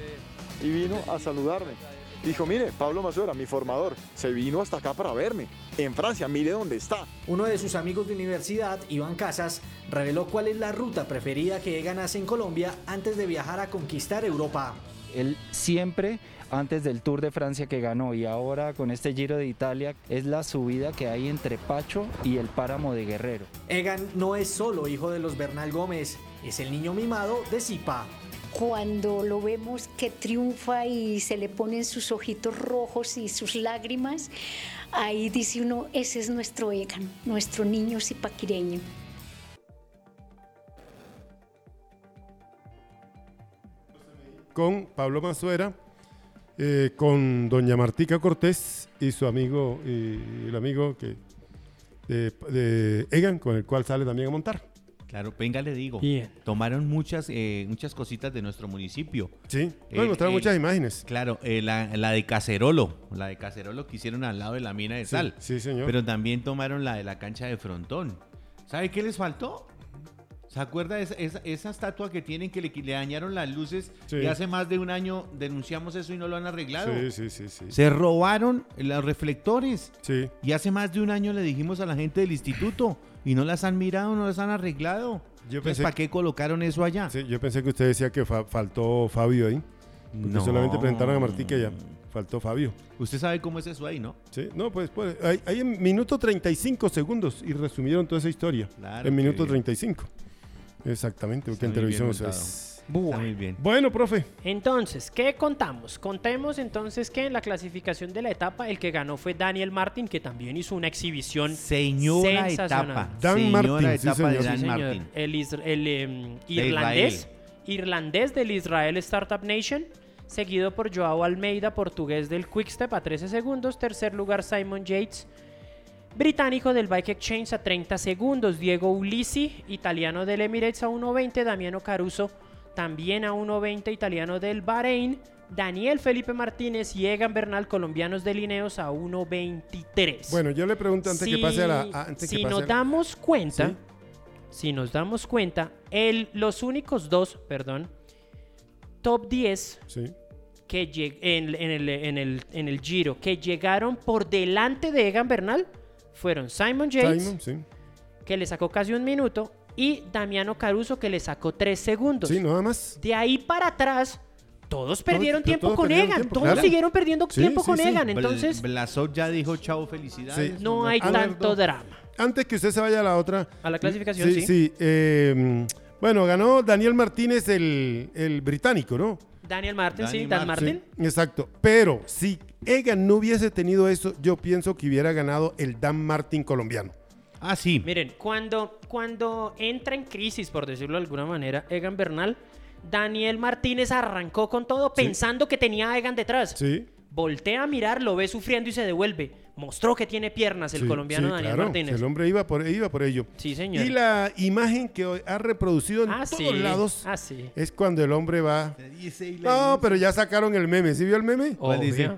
y vino a saludarme. Dijo, mire, Pablo Mazuera, mi formador, se vino hasta acá para verme. En Francia, mire dónde está.
Uno de sus amigos de universidad, Iván Casas, reveló cuál es la ruta preferida que Egan hace en Colombia antes de viajar a conquistar Europa.
Él siempre, antes del Tour de Francia que ganó y ahora con este Giro de Italia, es la subida que hay entre Pacho y el páramo de Guerrero.
Egan no es solo hijo de los Bernal Gómez, es el niño mimado de Zipa
cuando lo vemos que triunfa y se le ponen sus ojitos rojos y sus lágrimas, ahí dice uno, ese es nuestro Egan, nuestro niño zipaquireño.
Con Pablo Mazuera, eh, con doña Martica Cortés y su amigo, y el amigo que, de Egan, con el cual sale también a montar.
Claro, venga, le digo. Tomaron muchas, eh, muchas cositas de nuestro municipio.
Sí, eh, mostraron muchas imágenes.
Claro, eh, la, de Cacerolo, la de Cacerolo que hicieron al lado de la mina de sal.
Sí, señor.
Pero también tomaron la de la cancha de frontón. ¿Sabe qué les faltó? ¿Se acuerda de esa, esa, estatua que tienen que le, dañaron las luces? Y hace más de un año denunciamos eso y no lo han arreglado.
Sí, sí, sí, sí.
Se robaron los reflectores.
Sí.
Y hace más de un año le dijimos a la gente del instituto y no las han mirado, no las han arreglado. Yo pensé, ¿para qué colocaron eso allá?
Sí, yo pensé que usted decía que faltó Fabio ahí. no. solamente presentaron a Martí que ya faltó Fabio.
Usted sabe cómo es eso ahí, ¿no?
Sí, no, pues, pues hay, en minuto 35 segundos y resumieron toda esa historia. Claro en minuto 35. Exactamente, porque en televisión es
bueno. Muy bien.
Bueno, profe.
Entonces, ¿qué contamos? Contemos entonces que en la clasificación de la etapa el que ganó fue Daniel Martin, que también hizo una exhibición
Señora etapa.
Dan Martin,
etapa de Dan Martin.
El, em, irlandés, irlandés del Israel Startup Nation, seguido por Joao Almeida, portugués del Quickstep a 13 segundos. Tercer lugar Simon Yates, británico del Bike Exchange a 30 segundos. Diego Ulisi, italiano del Emirates a 1.20. Damiano Caruso también a 1.20 italiano del Bahrein, Daniel Felipe Martínez y Egan Bernal, colombianos de Lineos, a 1.23.
Bueno, yo le pregunto antes que pase a la...
si nos damos cuenta, si nos damos cuenta, el, los únicos dos, perdón, top 10 que en, el, en, el, en el Giro que llegaron por delante de Egan Bernal fueron Simon Yates, que le sacó casi un minuto, y Damiano Caruso que le sacó tres segundos.
Sí, nada más.
De ahí para atrás, todos perdieron tiempo con Egan. todos siguieron perdiendo tiempo con Egan. Entonces,
Blasov ya dijo chao, felicidades.
No hay tanto drama.
Antes que usted se vaya a la otra.
A la clasificación, sí.
Sí, em, bueno, ganó Daniel Martínez, el, el británico, ¿no?
Daniel Martin, sí, Dan Martin.
exacto. Pero si Egan no hubiese tenido eso, yo pienso que hubiera ganado el Dan Martin colombiano.
Ah, sí.
Miren, cuando, cuando entra en crisis, por decirlo de alguna manera, Egan Bernal, Daniel Martínez arrancó con todo pensando que tenía a Egan detrás.
Sí.
Voltea a mirar, lo ve sufriendo y se devuelve. Mostró que tiene piernas el colombiano Daniel Martínez.
El hombre iba por, iba por ello.
Sí, señor.
Y la imagen que ha reproducido en ah, todos lados
ah,
es cuando el hombre va. No, pero ya sacaron el meme. ¿Sí vio el meme?
dice?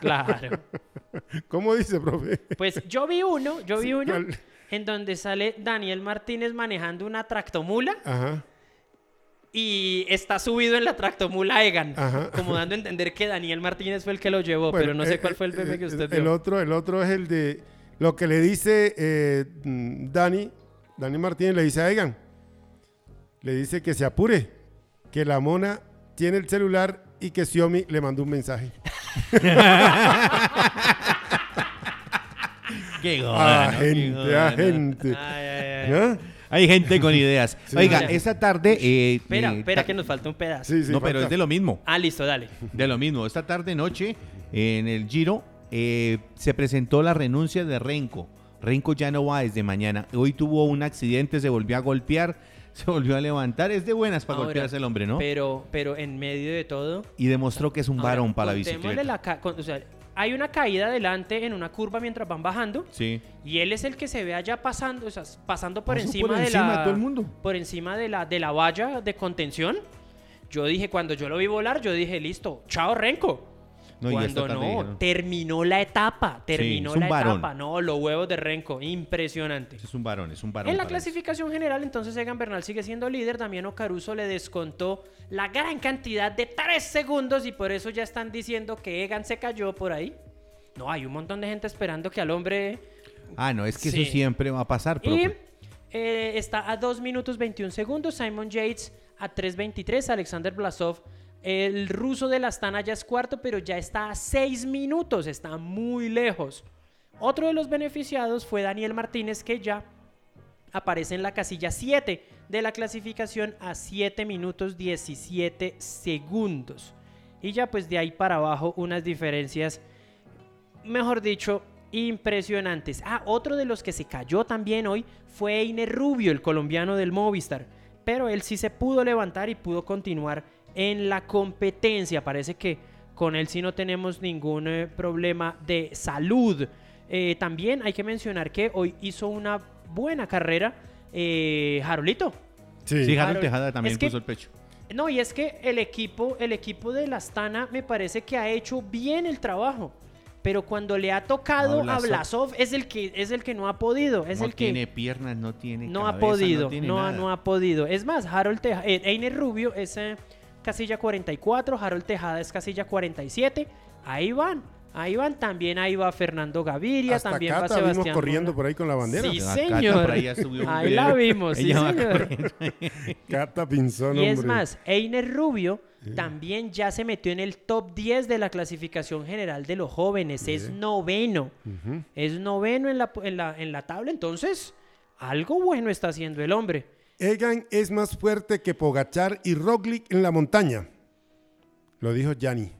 claro.
¿Cómo dice, profe?
Pues yo vi uno, yo vi uno en donde sale Daniel Martínez manejando una tractomula.
Ajá.
Y está subido en la tractomula Egan, como dando a entender que Daniel Martínez fue el que lo llevó, pero no sé eh, cuál fue el meme eh, que usted
vio. El otro, el otro es el de lo que le dice eh, Dani, Dani Martínez le dice a Egan, le dice que se apure, que la mona tiene el celular y que Xiaomi le mandó un mensaje.
qué
A gente, a gente.
Hay gente con ideas.
Sí.
Oiga,
Mira.
esta tarde... eh,
Espera,
eh,
espera
ta-
que nos falta un pedazo.
Sí, sí,
no, pero es de lo mismo.
Ah, listo, dale.
De lo mismo. Esta tarde noche en el Giro eh, se presentó la renuncia de Renko. Renko ya no va desde mañana. Hoy tuvo un accidente, se volvió a golpear, se volvió a levantar. Es de buenas para
Ahora,
golpearse el hombre, ¿no?
Pero, pero en medio de todo...
Y demostró que es un
ahora,
varón para la bicicleta.
la o sea, hay una caída adelante en una curva mientras van bajando.
Sí.
Y él es el que se ve allá pasando, o sea, pasando por encima,
por
de
encima
la
de todo el mundo.
por encima de la de la valla de contención. Yo dije cuando yo lo vi volar, yo dije, "Listo, chao Renko."
No,
cuando
tarde
no, terminó la etapa, terminó
un
la
varón.
etapa, no, los huevos de Renko, impresionante.
Es un varón, es un varón.
En la
para eso.
clasificación general, entonces Egan Bernal sigue siendo líder. Damiano Caruso le descontó la gran cantidad de 3 segundos y por eso ya están diciendo que Egan se cayó por ahí. No, hay un montón de gente esperando que al hombre.
Ah, no, es que
Sí.
eso siempre va a pasar,
Y eh, está a 2 minutos 21 segundos. Simon Yates a 3.23. Alexander Blasov. El ruso de la Astana ya es cuarto, pero ya está a 6 minutos. Está muy lejos. Otro de los beneficiados fue Daniel Martínez, que ya aparece en la casilla 7 de la clasificación a 7 minutos 17 segundos. Y ya pues de ahí para abajo unas diferencias, mejor dicho, impresionantes. Ah, otro de los que se cayó también hoy fue Einer Rubio, el colombiano del Movistar. Pero él sí se pudo levantar y pudo continuar en la competencia. Parece que con él sí no tenemos ningún eh, problema de salud. Eh, también hay que mencionar que hoy hizo una buena carrera eh, Jarolito.
Sí.
Sí, Harold Tejada también
es que-
puso el pecho.
No, y es que el equipo, el equipo de la Astana me parece que ha hecho bien el trabajo. Pero cuando le ha tocado
A
a
Blasov.
Es el que es el que no ha podido, es
no
el que
tiene piernas, no tiene
no ha podido,
no tiene
no, no ha podido. Es más, Harold Tejada, eh, Einer Rubio es eh, casilla 44, Harold Tejada es casilla 47. Ahí van, ahí van. También ahí va Fernando Gaviria,
Hasta
también va
Cata vimos
Sebastián.
corriendo por ahí con la bandera.
Sí, señor.
ahí
la vimos, sí, señor.
Cata Pinzón,
Y es
hombre.
más, Einer Rubio también ya se metió en el top 10 de la clasificación general de los jóvenes. Es noveno. Es noveno en la, en, la, en la tabla. Entonces, algo bueno está haciendo el hombre.
Egan es más fuerte que Pogachar y Roglic en la montaña. Lo dijo Yanni.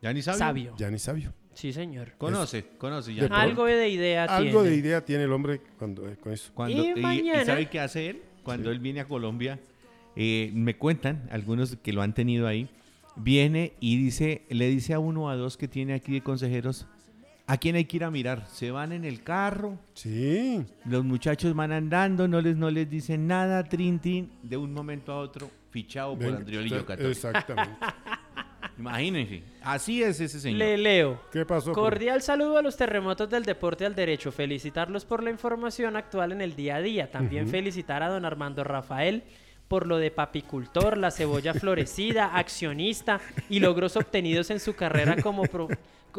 ¿Ya ni sabe?
Sabio.
Yanni sabio.
Sí, señor.
Conoce, conoce ya.
De pronto.
Algo de idea
Algo de
tiene.
idea tiene el hombre cuando, eh, con eso.
Cuando,
Y
y, y sabe qué hace él? Cuando él viene a Colombia, eh, me cuentan, algunos que lo han tenido ahí, viene y dice, le dice a uno o a dos que tiene aquí de consejeros, ¿a quién hay que ir a mirar? Se van en el carro,
Sí.
los muchachos van andando, no les, no les dicen nada, trin, tin, de un momento a otro, fichado por
Ven,
Andrioli
está-
Yocatori.
Exactamente.
Imagínense, así es ese señor.
Le leo.
¿Qué pasó?
Cordial saludo a los terremotos del deporte al derecho. Felicitarlos por la información actual en el día a día. También felicitar a don Armando Rafael por lo de papicultor, la cebolla florecida, accionista y logros obtenidos en su carrera como pro-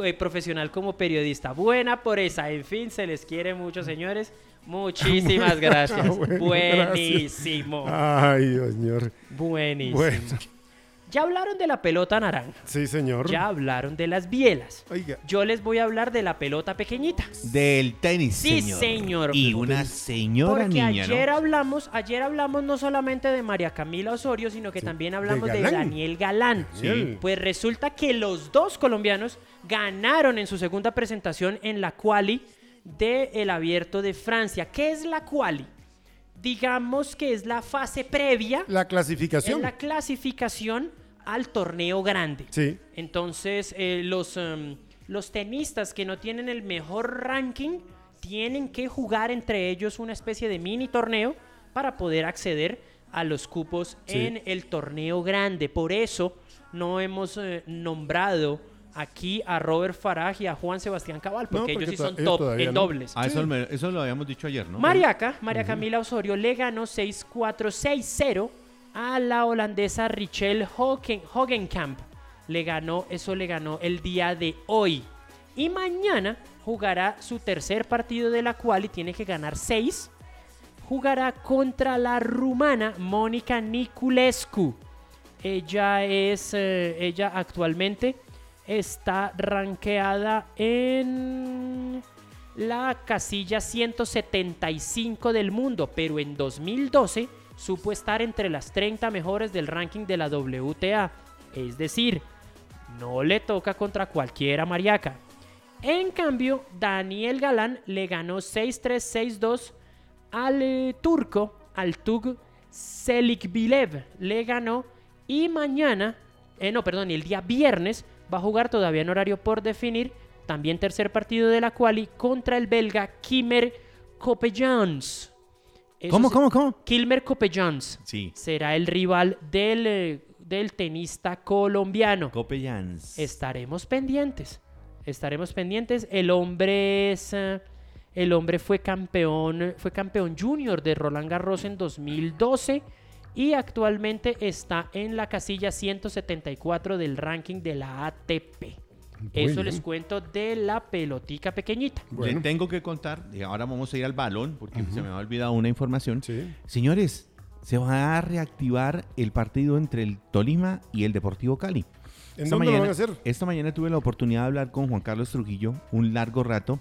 eh, profesional como periodista. Buena por esa. En fin, se les quiere mucho, señores. Muchísimas gracias.
Bueno,
Buenísimo.
Ay, señor.
Buenísimo.
Bueno,
Ya hablaron de la pelota naranja.
sí, señor.
Ya hablaron de las bielas.
Oiga,
Yo les voy a hablar de la pelota pequeñita.
Del tenis,
Sí,
señor.
señor.
Y una señora
Porque
niña,
ayer
¿no?
hablamos, ayer hablamos no solamente de María Camila Osorio, sino que también hablamos de,
Galán.
Daniel Galán.
Sí.
Pues resulta que los dos colombianos ganaron en su segunda presentación en la quali del Abierto de Francia. ¿Qué es la quali? Digamos que es la fase previa
la
en
clasificación.
la clasificación al torneo grande.
Sí.
Entonces, eh, los, em, los tenistas que no tienen el mejor ranking tienen que jugar entre ellos una especie de mini torneo para poder acceder a los cupos
Sí.
en el torneo grande. Por eso no hemos eh, nombrado aquí a Robert Faraj y a Juan Sebastián Cabal,
No,
porque, ellos sí son top en
no.
dobles.
Ah, eso, eso lo habíamos dicho ayer, ¿no?
Mariaca, María Camila Osorio le ganó 6-4-6-0 a la holandesa Richelle Hogen- Hogenkamp. Le ganó, eso le ganó el día de hoy. Y mañana jugará su tercer partido de la cual y tiene que ganar 6. Jugará contra la rumana Mónica Niculescu. Ella es, eh, ella actualmente está rankeada en la casilla 175 del mundo, pero en 2012 supo estar entre las 30 mejores del ranking de la WTA. Es decir, no le toca contra cualquiera mariaca. En cambio, Daniel Galán le ganó 6-3, 6-2 al eh, turco, al Tug Selikbilev. Le ganó y mañana, eh, no, perdón, el día viernes va a jugar todavía en horario por definir. También tercer partido de la quali contra el belga Kimmer Kopejans. Eso
¿Cómo,
se-
cómo, cómo?
Kilmer Kopejans
Sí.
será el rival del, eh, del tenista colombiano.
Copellans.
Estaremos pendientes. Estaremos pendientes. El hombre es. eh, el hombre fue campeón. Fue campeón junior de Roland Garros en 2012. Y actualmente está en la casilla 174 del ranking de la ATP. Eso
bien.
les cuento de la pelotica pequeñita.
Bueno.
Le tengo que contar, y ahora vamos a ir al balón, porque se me ha olvidado una información.
Sí.
Señores, se va a reactivar el partido entre el Tolima y el Deportivo Cali.
¿En dónde lo van a hacer?
Esta mañana tuve la oportunidad de hablar con Juan Carlos Trujillo un largo rato.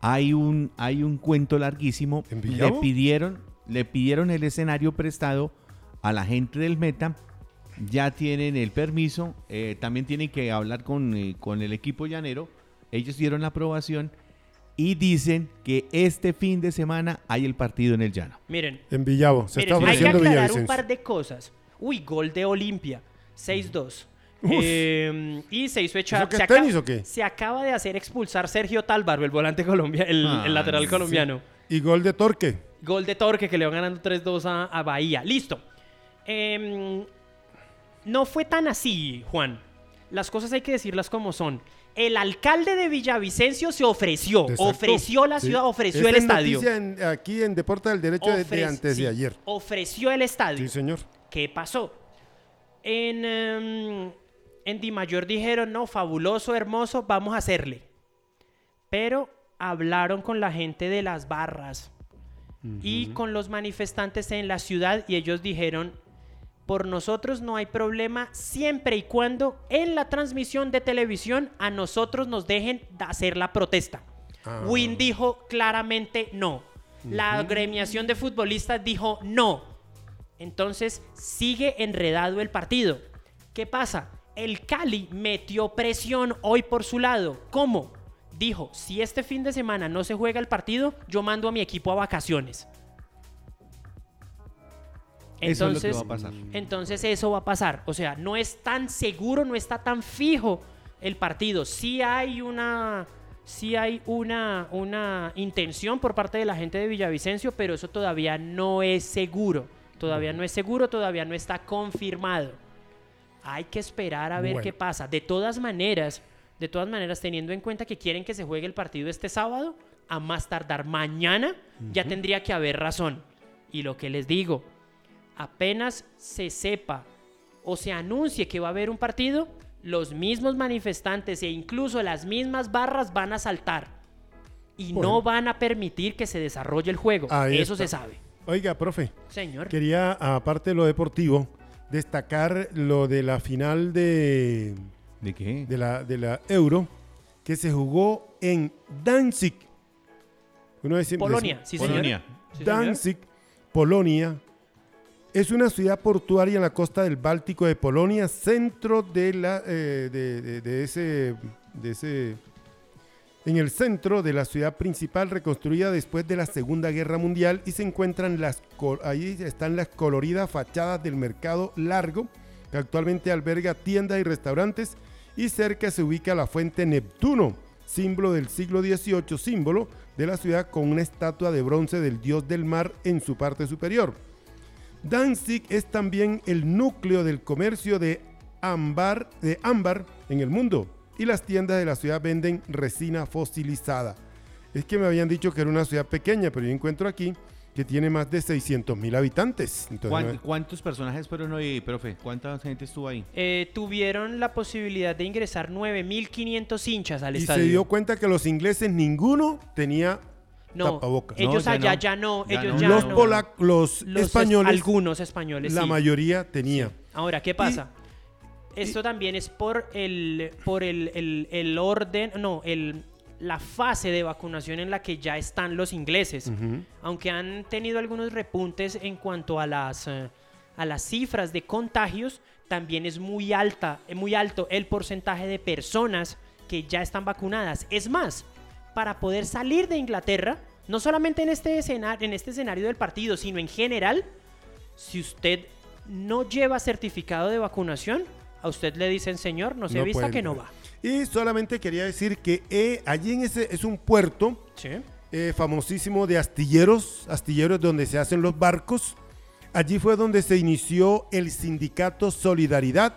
Hay un, hay un cuento larguísimo.
¿En
Le pidieron, le pidieron el escenario prestado a la gente del Meta. Ya tienen el permiso. eh, también tienen que hablar con, eh, con el equipo llanero. Ellos dieron la aprobación y dicen que este fin de semana hay el partido en el llano.
Miren,
En Villavo. Se
Miren,
está
hay que
ofreciendo
aclarar un par de cosas. Uy, gol de Olimpia, 6-2.
Uf.
Eh, y se hizo echar.
¿Eso qué
se
o qué?
Se acaba de hacer expulsar Sergio Tálvaro, el volante colombiano, el,
Ah,
el lateral
sí.
colombiano.
Y gol de Torque.
Gol de Torque que le van ganando 3-2 a, a Bahía. Listo. Em, no fue tan así, Juan. Las cosas hay que decirlas como son. El alcalde de Villavicencio se ofreció.
Exacto.
Ofreció la
Sí.
ciudad, ofreció
Esta
el
es
estadio.
noticia en- aquí en Deporte del Derecho de- antes
sí,
de ayer.
Ofreció el estadio.
Sí, señor.
¿Qué pasó? En, em, en Di Mayor dijeron, no, fabuloso, hermoso, vamos a hacerle. Pero hablaron con la gente de las barras y con los manifestantes en la ciudad y ellos dijeron, por nosotros no hay problema siempre y cuando en la transmisión de televisión a nosotros nos dejen de hacer la protesta.
Ah.
Win dijo claramente no. La agremiación de futbolistas dijo no. Entonces sigue enredado el partido. ¿Qué pasa? El Cali metió presión hoy por su lado. ¿Cómo? Dijo, si este fin de semana no se juega el partido, yo mando a mi equipo a vacaciones.
Eso es lo que
Entonces,
va a pasar.
entonces eso va a pasar. O sea, no es tan seguro, no está tan fijo el partido. Sí hay una, sí hay una, una intención por parte de la gente de Villavicencio, pero eso todavía no es seguro. Todavía no es seguro, todavía no está confirmado. Hay que esperar a ver
Bueno.
qué pasa. De todas maneras, de todas maneras, teniendo en cuenta que quieren que se juegue el partido este sábado, a más tardar mañana, ya tendría que haber razón. Y lo que les digo, apenas se sepa o se anuncie que va a haber un partido, los mismos manifestantes e incluso las mismas barras van a saltar. Y
Bueno.
no van a permitir que se desarrolle el juego.
Ahí
Eso
está.
se sabe.
Oiga, profe,
Señor.
quería, aparte de lo deportivo, destacar lo de la final de,
¿De qué?
de, la, de la Euro que se jugó en Danzig. Uno dice-
Polonia, sí, señor.
Polonia.
Sí, señor.
Danzig, Polonia. Es una ciudad portuaria en la costa del Báltico de Polonia, centro de la eh, de, de- ese en el centro de la ciudad principal reconstruida después de la Segunda Guerra Mundial y se encuentran las ahí están las coloridas fachadas del mercado largo que actualmente alberga tiendas y restaurantes y cerca se ubica la fuente Neptuno, símbolo del siglo XVIII, símbolo de la ciudad con una estatua de bronce del dios del mar en su parte superior. Danzig es también el núcleo del comercio de ámbar, de ámbar en el mundo y las tiendas de la ciudad venden resina fosilizada. Es que me habían dicho que era una ciudad pequeña, pero yo encuentro aquí que tiene más de 600 mil habitantes. Entonces,
¿Cuán-
no-
¿Cuántos personajes fueron hoy, profe? ¿Cuánta gente estuvo ahí?
Eh, tuvieron la posibilidad de ingresar 9.500 hinchas al
y
estadio.
se dio cuenta que los ingleses ninguno tenía
no,
tapabocas.
ellos
No, ya
allá
no.
ya no.
Ya
ellos
no.
ya
los
no.
polacos, los,
Los es-
españoles,
algunos españoles,
la
sí.
mayoría tenía.
Ahora, ¿qué pasa? Esto también es por el por el, el- el orden, no, el la fase de vacunación en la que ya están los ingleses. Aunque han tenido algunos repuntes en cuanto a las, eh, a las cifras de contagios, también es muy, alta, muy alto el porcentaje de personas que ya están vacunadas. Es más, para poder salir de Inglaterra, no solamente en este, escenario, en este escenario del partido, sino en general, si usted no lleva certificado de vacunación, a usted le dicen, señor, no se
No
vista que no va.
Y solamente quería decir que eh, allí en ese es un puerto
Sí.
eh, famosísimo de astilleros, astilleros donde se hacen los barcos. Allí fue donde se inició el sindicato Solidaridad.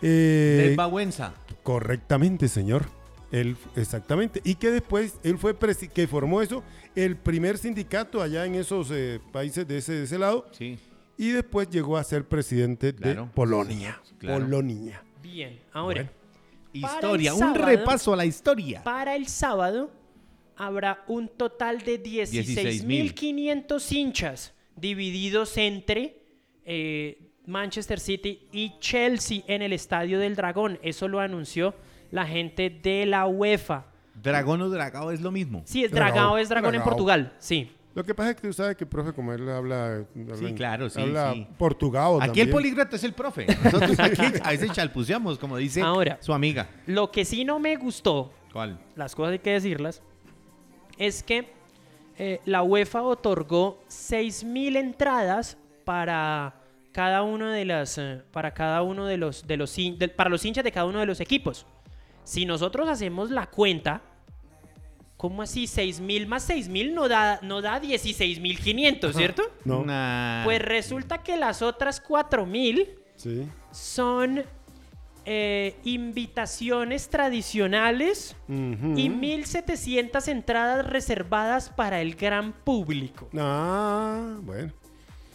Eh,
Bahuenza.
correctamente, señor. Él, exactamente. Y que después él fue presi- que formó eso, el primer sindicato allá en esos eh, países de ese, de ese lado.
Sí.
Y después llegó a ser presidente
Claro.
de Polonia.
Claro.
Polonia.
Bien, ahora,
Bueno.
Historia, un
sábado-
repaso a la historia.
para el sábado habrá un total de 16.500 hinchas divididos entre eh, Manchester City y Chelsea en el Estadio del Dragón. Eso lo anunció la gente de la UEFA.
Dragón o dragao es lo mismo.
Sí, es
Dragao,
Dragao, es Dragón en. Portugal, sí.
Lo que pasa es que tú sabes que, profe, como él habla, habla
Sí, claro, sí,
habla
sí.
portugao
Aquí
también.
el políglota es el profe. Nosotros aquí a veces chalpuceamos, como dice
Ahora.
su amiga.
Lo que sí no me gustó
¿Cuál?
las cosas hay que decirlas, es que eh, la UEFA otorgó 6.000 entradas para cada uno de las eh, para cada uno de los de los de- para los hinchas de cada uno de los equipos. Si nosotros hacemos la cuenta, ¿cómo así 6.000 más 6.000 no da no da 16.500, ¿cierto?
No.
Nah.
Pues resulta que las otras 4.000
Sí.
son eh, invitaciones tradicionales
Ujú.
y 1.700 entradas reservadas para el gran público.
Ah, bueno.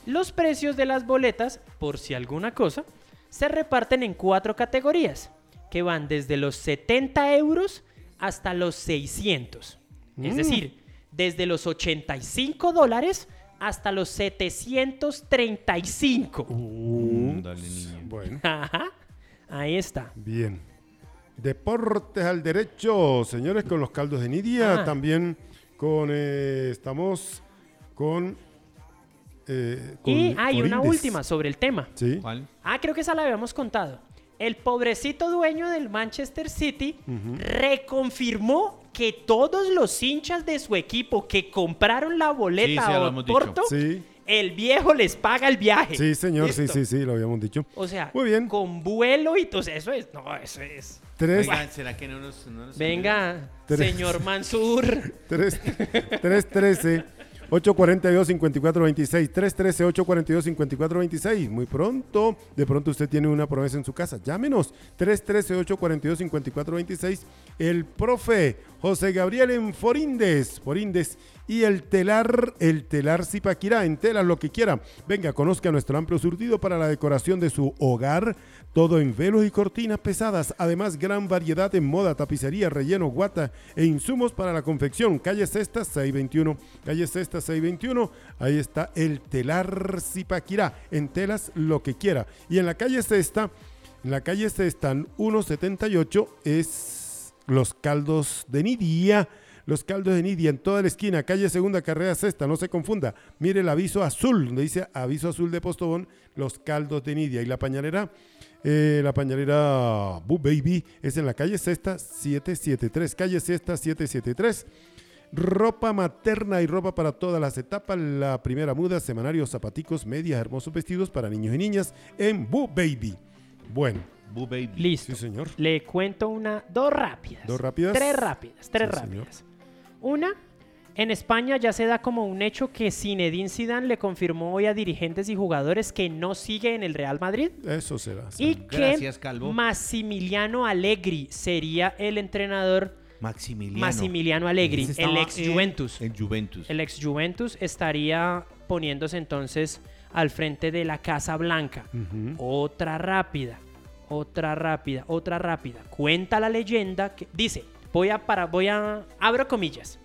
Los precios de las boletas, por si alguna cosa, se reparten en cuatro categorías, que van desde los 70 euros hasta los 600. Es
Mm.
decir, desde los 85 dólares hasta los 735.
Uh,
Dale, niño.
Bueno,
Ajá, Ahí está.
bien. Deportes al derecho, señores, con los caldos de Nidia.
Ah.
También con. eh, estamos con. eh, con
Y hay una última sobre el tema.
Sí.
¿Cuál?
Ah, creo que esa la habíamos contado. El pobrecito dueño del Manchester City reconfirmó que todos los hinchas de su equipo que compraron la boleta
sí,
a
Sí.
el viejo les paga el viaje.
Sí, señor, sí,
Listo.
sí, sí, lo habíamos dicho.
O sea,
Muy bien.
con vuelo y todo eso es. No, eso es.
Tres,
Oigan, ¿será que no nos, no nos-
Venga,
Tres.
señor Mansur.
3, 313 842 5426 313 842 5426 Muy pronto, de pronto usted tiene una promesa en su casa. Llámenos 313 842 5426 El profe José Gabriel en Forindes, Forindes y el telar, el telar Zipaquirá, en telas lo que quiera. Venga, conozca nuestro amplio surtido para la decoración de su hogar. Todo en velos y cortinas pesadas. Además, gran variedad en moda, tapicería, relleno, guata e insumos para la confección. Calle Sexta 621. Calle Sexta 621. Ahí está el telar Zipaquirá. En telas lo que quiera. Y en la calle Sexta, en la calle Sexta 178 es los caldos de Nidia. Los caldos de Nidia en toda la esquina, calle Segunda, carrera Sexta, no se confunda. Mire el aviso azul, donde dice aviso azul de Postobón, los caldos de Nidia. Y la pañalera, eh, la pañalera Boo Baby es en la calle Sexta 773, calle Sexta 773. Ropa materna y ropa para todas las etapas. La primera muda, semanarios, zapaticos, medias, hermosos vestidos para niños y niñas en Boo Baby. Bueno,
Boo Baby.
Listo.
sí señor.
Le cuento una, dos rápidas.
Dos rápidas.
Tres rápidas, tres
Sí, señor.
rápidas. Una, en España ya se da como un hecho que Zinedine Zidane le confirmó hoy a dirigentes y jugadores que no sigue en el Real Madrid
Eso será.
y
será.
Gracias,
que
Calvo.
Massimiliano Allegri sería el entrenador
Maximiliano.
Massimiliano Allegri, el ex
en-
Juventus.
En Juventus.
El ex Juventus estaría poniéndose entonces al frente de la Casa Blanca. Otra rápida, otra rápida, otra rápida. Cuenta la leyenda que dice, voy a para voy a abro comillas.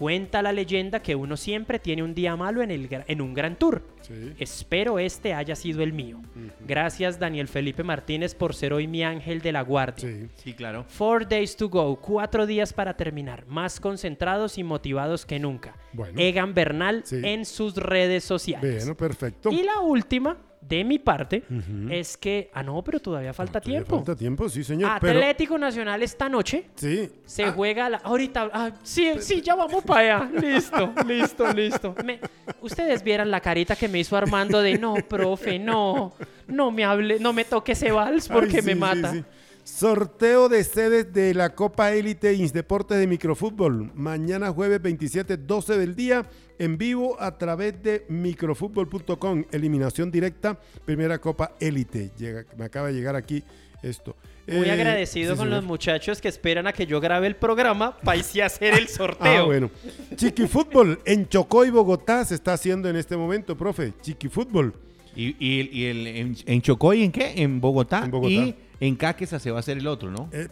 Cuenta la leyenda que uno siempre tiene un día malo en, el, en un gran tour.
Sí.
Espero este haya sido el mío. Gracias Daniel Felipe Martínez por ser hoy mi ángel de la guardia.
Sí.
Sí, claro.
Four days to go, cuatro días para terminar, más concentrados y motivados que nunca.
Bueno.
Egan Bernal
Sí.
en sus redes sociales.
Bueno, perfecto.
Y la última, de mi parte, es que, ah no, pero todavía falta
Todavía
tiempo.
Falta tiempo, sí, señor. Pero,
Atlético Nacional esta noche
sí.
se
Ah,
juega la, ahorita. ah, sí, sí, ya vamos para allá. Listo, listo, listo. Me- ustedes vieran la carita que me hizo Armando de no, profe, no, no me hable, no me toque ese vals porque
ay,
me
sí, sí,
mata.
sí. Sorteo de sedes de la Copa Élite Insdeportes de Microfútbol. Mañana jueves 27, 12 del día, en vivo a través de microfútbol.com. Eliminación directa, primera Copa Élite. Llega, me acaba de llegar aquí esto.
Muy
Eh,
agradecido
sí,
con
señor.
los muchachos que esperan a que yo grabe el programa para irse a hacer el sorteo.
Ah, bueno. Chiquifútbol en Chocó y Bogotá se está haciendo en este momento, profe. Chiquifútbol.
Y, y, y el, en, en Chocó y en qué? En Bogotá.
En Bogotá.
Y en Caquesa se va a hacer el otro, ¿no?
Eh,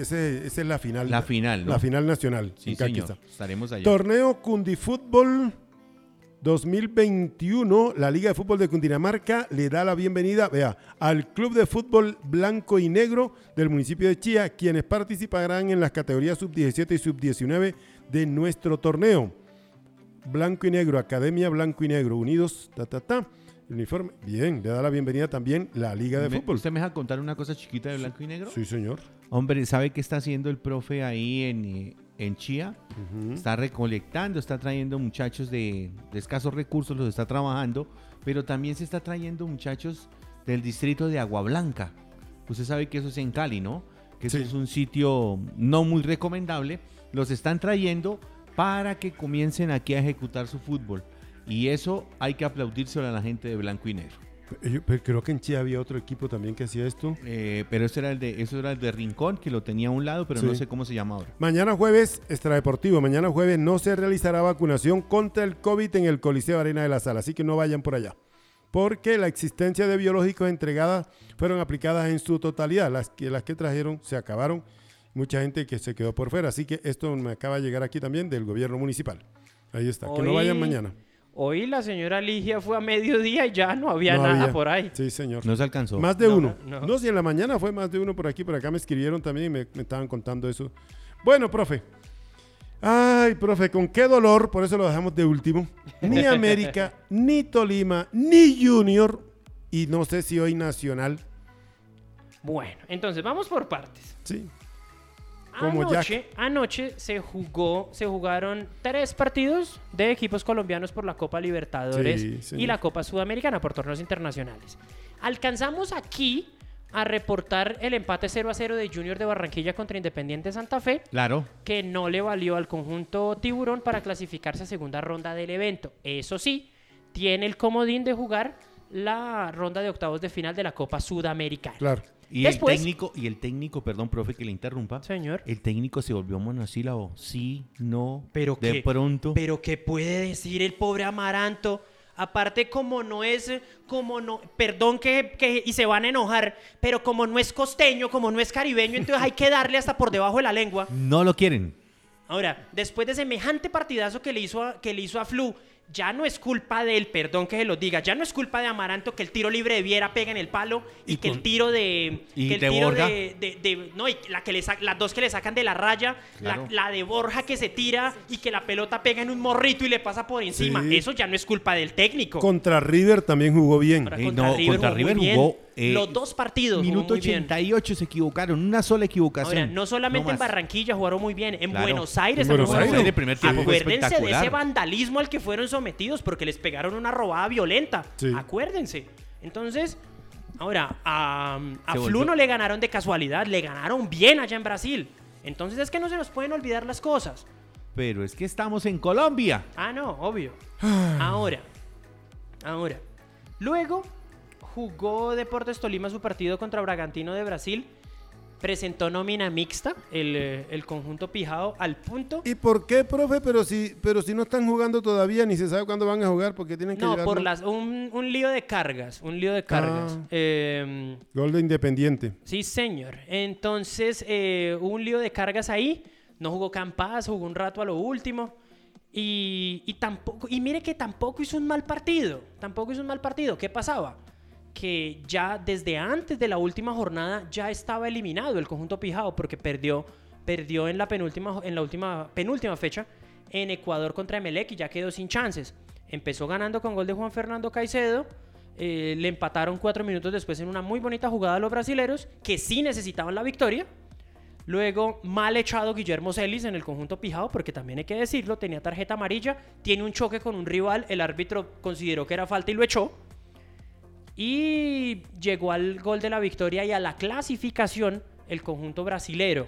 ese- esa es la final.
La final, ¿no?
La final nacional.
Sí,
en
señor. Estaremos allá.
Torneo Cundifútbol 2021. La Liga de Fútbol de Cundinamarca le da la bienvenida, vea, al Club de Fútbol Blanco y Negro del municipio de Chía, quienes participarán en las categorías sub-17 y sub-19 de nuestro torneo. Blanco y Negro, Academia Blanco y Negro, unidos, ta, ta, ta. Uniforme. Bien, le da la bienvenida también la Liga de
Me-
Fútbol.
¿Usted me deja contar una cosa chiquita de blanco y negro?
Sí, señor.
Hombre, ¿sabe qué está haciendo el profe ahí en, eh, en Chía? Está recolectando, está trayendo muchachos de, de escasos recursos, los está trabajando, pero también se está trayendo muchachos del distrito de Agua Blanca. Usted sabe que eso es en Cali, ¿no? Que eso es un sitio no muy recomendable. Los están trayendo para que comiencen aquí a ejecutar su fútbol. Y eso hay que aplaudírselo a la gente de Blanco y Negro.
Eh, Yo- pero creo que en Chía había otro equipo también que hacía esto.
Eh, pero eso era, el de, eso era el de Rincón, que lo tenía a un lado, pero
Sí.
no sé cómo se llama ahora.
Mañana jueves, extradeportivo. Mañana jueves no se realizará vacunación contra el COVID en el Coliseo Arena de la Sala, así que no vayan por allá. Porque la existencia de biológicos entregadas fueron aplicadas en su totalidad. Las que, las que trajeron se acabaron. Mucha gente que se quedó por fuera. Así que esto me acaba de llegar aquí también del gobierno municipal. Ahí está. Que no vayan mañana.
Hoy la señora Ligia fue a mediodía y ya no había
No
nada
había.
por ahí.
Sí, señor.
No se alcanzó.
Más de
No,
uno.
no.
No. si en la mañana fue más de uno por aquí, por acá me escribieron también y me, me estaban contando eso. Bueno, profe. Ay, profe, con qué dolor, por eso lo dejamos de último. Ni América, ni Tolima, ni Junior, y no sé si hoy Nacional.
Bueno, entonces vamos por partes.
Sí. Como
anoche, anoche se jugó, se jugaron tres partidos de equipos colombianos por la Copa Libertadores
Sí,
y la Copa Sudamericana por torneos internacionales. Alcanzamos aquí a reportar el empate 0 a 0 de Junior de Barranquilla contra Independiente Santa Fe,
Claro.
que no le valió al conjunto tiburón para clasificarse a segunda ronda del evento. Eso sí, tiene el comodín de jugar la ronda de octavos de final de la Copa Sudamericana.
Claro.
Y
Después-
el técnico, y el técnico, perdón, profe, que le interrumpa.
Señor.
El técnico se volvió monosílabo. Sí, no.
Pero
de
qué-
pronto.
Pero ¿qué puede decir el pobre Amaranto? Aparte, como no es, como no, perdón que, que- y se van a enojar, pero como no es costeño, como no es caribeño, entonces hay que darle hasta por debajo de la lengua.
No lo quieren.
Ahora, después de semejante partidazo que le hizo a, que le hizo a Flu, ya no es culpa de él, perdón que se lo diga, ya no es culpa de Amaranto que el tiro libre de Viera pega en el palo y,
Y
que el tiro de.
y
que el
de
tiro
Borja.
de, de- de- No, y la que le sa- las dos que le sacan de la raya, la-
Claro.
la, de Borja que se tira y que la pelota pega en un morrito y le pasa por encima.
Sí.
Eso ya no es culpa del técnico.
Contra River también jugó bien.
Ahora, contra
no,
River
contra
jugó
River
bien.
jugó, eh,
Los dos partidos.
Minuto
muy bien.
88 se equivocaron. Una sola equivocación.
Ahora, no solamente
No
en. Barranquilla jugaron muy bien, en
Claro.
Buenos Aires
En Buenos
jugaron
Aires.
muy bien.
El primer tiempo fue
Acuérdense de ese vandalismo al que fueron sometidos porque les pegaron una robada violenta.
Sí.
Acuérdense. Entonces, ahora, a, a Flu no le ganaron de casualidad, le ganaron bien allá en Brasil. Entonces es que no se nos pueden olvidar las cosas.
Pero es que estamos en Colombia.
Ah, no, obvio. Ahora, ahora. Luego jugó Deportes Tolima su partido contra Bragantino de Brasil. Presentó nómina mixta, el, eh, el conjunto pijado al punto.
¿Y por qué, profe? Pero si, pero si no están jugando todavía, ni se sabe cuándo van a jugar, porque tienen que
No,
llegar,
por
¿no?
las, un, un lío de cargas, un lío de cargas.
Ah.
Eh,
Gol de Independiente.
sí, señor. Entonces, eh, hubo un lío de cargas ahí. No jugó Campas, jugó un rato a lo último. Y, y tampoco, y mire que tampoco hizo un mal partido. Tampoco hizo un mal partido. ¿Qué pasaba? Que ya desde antes de la última jornada ya estaba eliminado el conjunto Pijao porque perdió, perdió en la penúltima, en la última, penúltima fecha en Ecuador contra Emelec y ya quedó sin chances. Empezó ganando con gol de Juan Fernando Caicedo. eh, le empataron cuatro minutos después en una muy bonita jugada a los brasileros que sí necesitaban la victoria. Luego, mal echado Guillermo Celis en el conjunto Pijao, porque también hay que decirlo, tenía tarjeta amarilla, tiene un choque con un rival, el árbitro consideró que era falta y lo echó. Y llegó al gol de la victoria y a la clasificación el conjunto brasilero.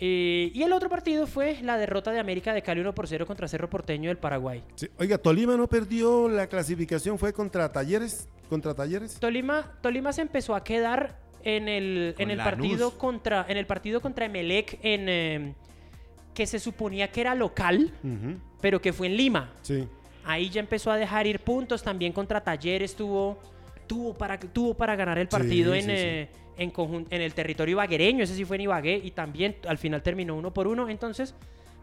Eh, y el otro partido fue la derrota de América de Cali 1 por 0 contra Cerro Porteño del Paraguay.
Sí, Oiga, Tolima no perdió la clasificación, fue contra Talleres. Contra Talleres.
Tolima, Tolima se empezó a quedar en el, en el partido contra en el partido contra Emelec en eh, que se suponía que era local, pero que fue en Lima.
Sí.
Ahí ya empezó a dejar ir puntos, también contra Talleres tuvo tuvo para tuvo para ganar el partido
Sí,
en
sí, sí.
eh, en, el territorio ibaguereño, ese sí fue en Ibagué y también al final terminó uno por uno, entonces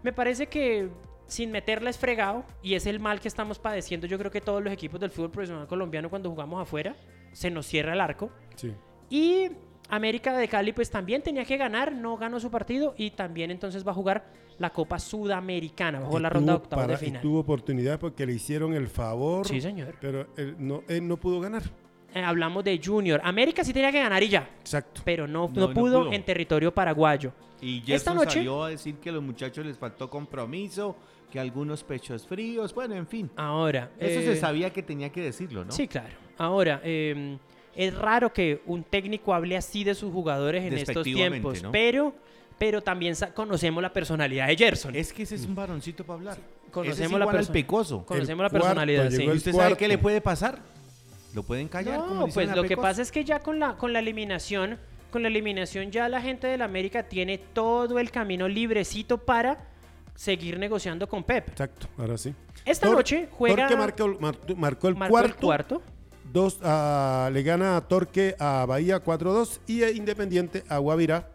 me parece que sin meterles fregado, y es el mal que estamos padeciendo, yo creo que todos los equipos del fútbol profesional colombiano cuando jugamos afuera, se nos cierra el arco. Y América de Cali pues también tenía que ganar, no ganó su partido y también entonces va a jugar la Copa Sudamericana,
Y
la ronda de de
y
final.
tuvo oportunidad porque le hicieron el favor.
Sí, señor.
Pero él no, él no pudo ganar.
Eh, hablamos de Junior. América sí tenía que ganar y ya,
Exacto.
pero no,
No,
no,
no
pudo, en territorio paraguayo.
Y
Esta
Gerson
noche-
salió a decir que a los muchachos les faltó compromiso, que algunos pechos fríos, bueno, en fin.
Ahora.
Eso
eh,
se sabía que tenía que decirlo, ¿no?
Sí, claro. Ahora, eh, es raro que un técnico hable así de sus jugadores en estos tiempos,
¿no?
pero, pero también conocemos la personalidad de Gerson.
Es que ese es un varoncito para hablar.
Conocemos
Ese es
la
al pecoso.
Conocemos la
cuarto
personalidad, sí.
llegó
¿Y usted sabe qué
cuarto.
le puede pasar? Lo pueden callar. como
No,
dicen
pues lo que pasa es que ya con la, con la eliminación, con la eliminación ya la gente del América tiene todo el camino librecito para seguir negociando con Pep.
Exacto, ahora sí.
Esta
Tor-
noche juega
Torque marcó, mar- marcó el
marcó
cuarto.
el cuarto.
Dos, ah, le gana a Torque a Bahía 4-2 y a Independiente a Guavirá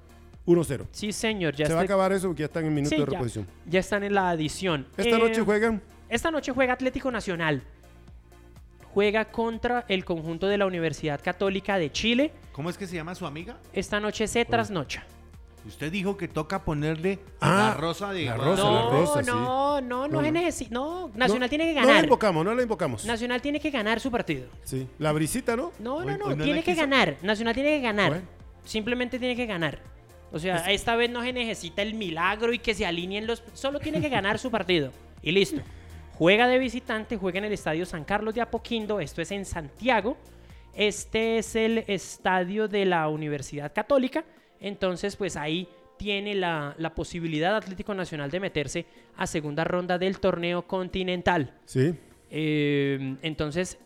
1-0.
Sí, señor, ya,
Se va a acabar eso porque ya están en minuto
sí,
de
ya-
reposición.
ya están en la adición.
Esta
Eh,
noche juegan.
Esta noche juega Atlético Nacional. Juega contra el conjunto de la Universidad Católica de Chile.
¿Cómo es que se llama su amiga?
Esta noche se trasnocha.
Usted dijo que toca ponerle
Ah,
la rosa de
la rosa, la
No,
rosa, sí.
no, no, no,
No,
se
no.
Nacional
No,
tiene que
No la
ganar.
invocamos, no la invocamos.
Nacional tiene que ganar su partido.
Sí. La brisita, ¿no?
No,
Hoy-
no, no,
hoy la
tiene que
quiso.
ganar. Nacional tiene que ganar.
Bueno.
Simplemente tiene que ganar. O sea, esta vez no se necesita el milagro y que se alineen los... Solo tiene que ganar su partido. Y listo. Juega de visitante, juega en el Estadio San Carlos de Apoquindo. Esto es en Santiago. Este es el estadio de la Universidad Católica. Entonces, pues ahí tiene la, la posibilidad Atlético Nacional de meterse a segunda ronda del torneo continental.
Sí.
Eh, entonces,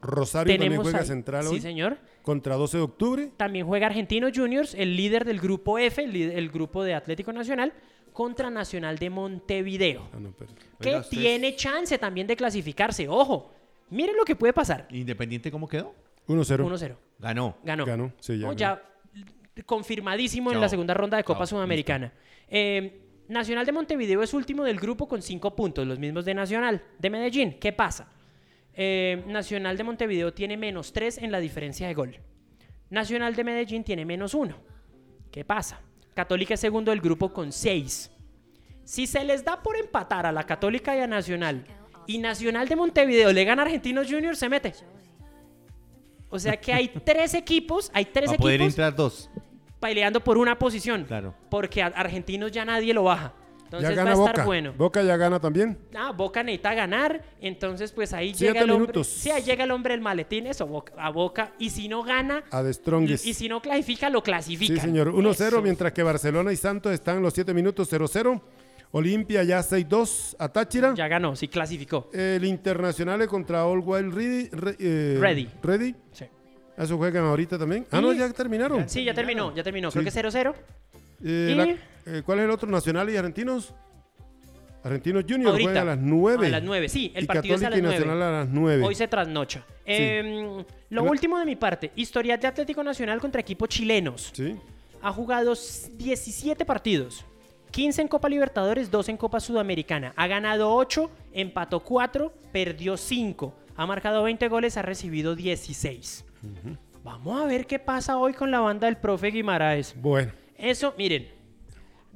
Rosario también juega
ahí-
central
Sí,
hoy.
señor.
Contra 12 de octubre.
También juega Argentinos Juniors, el líder del grupo F, el, el grupo de Atlético Nacional, contra Nacional de Montevideo,
Ah, no, pero-
que
Oiga, usted
tiene chance también de clasificarse. Ojo, miren lo que puede pasar.
¿Independiente cómo quedó?
1-0.
1-0.
Ganó.
Ganó.
Ganó, sí, ya
ya confirmadísimo en la segunda ronda de Copa
Chao,
Sudamericana. Eh, Nacional de Montevideo es último del grupo con cinco puntos, los mismos de Nacional. De Medellín, ¿qué pasa? Eh, Nacional de Montevideo tiene menos 3 en la diferencia de gol. Nacional de Medellín tiene menos 1. ¿Qué pasa? Católica es segundo del grupo con 6. Si se les da por empatar a la Católica y a Nacional, y Nacional de Montevideo le gana a Argentinos Juniors, se mete. O sea que hay tres equipos, hay tres
a poder
equipos
entrar dos.
peleando por una posición.
Claro.
Porque a Argentinos ya nadie lo baja. Entonces
ya
va a
gana
estar
Boca.
bueno.
Boca ya gana también.
Ah, Boca necesita ganar, entonces pues ahí
Siete
llega el hombre.
minutos.
Sí, ahí llega el hombre del maletín, eso, Boca- a Boca. Y si no gana,
A The Strongest.
y si no clasifica, lo clasifica.
Sí, señor. 1-0,
Eso.
mientras que Barcelona y Santos están los 7 minutos 0-0. Olimpia ya 6-2 a Táchira.
Ya ganó, sí clasificó.
El Internacional contra All Wild Ready. re- eh,
Ready.
Ready.
Sí.
Eso juegan ahorita también. Ah, no,
Y-
ya terminaron.
Sí, ya terminó, ya terminó.
Sí.
Creo que 0-0.
Eh,
y-
la- eh, ¿Cuál es el otro? ¿Nacional y Argentinos? Argentinos Juniors
Ahorita.
juegan a las 9.
A las 9, sí, el
y
partido es a
Católica
las
y
9.
Nacional a las 9.
Hoy se trasnocha. Eh, lo último de mi parte, historial de Atlético Nacional contra equipos chilenos.
Sí.
Ha jugado s- 17 partidos, 15 en Copa Libertadores, 2 en Copa Sudamericana. Ha ganado 8, empató 4, perdió 5. Ha marcado 20 goles, ha recibido 16. Vamos a ver qué pasa hoy con la banda del profe Guimaraes.
Bueno,
Eso, miren,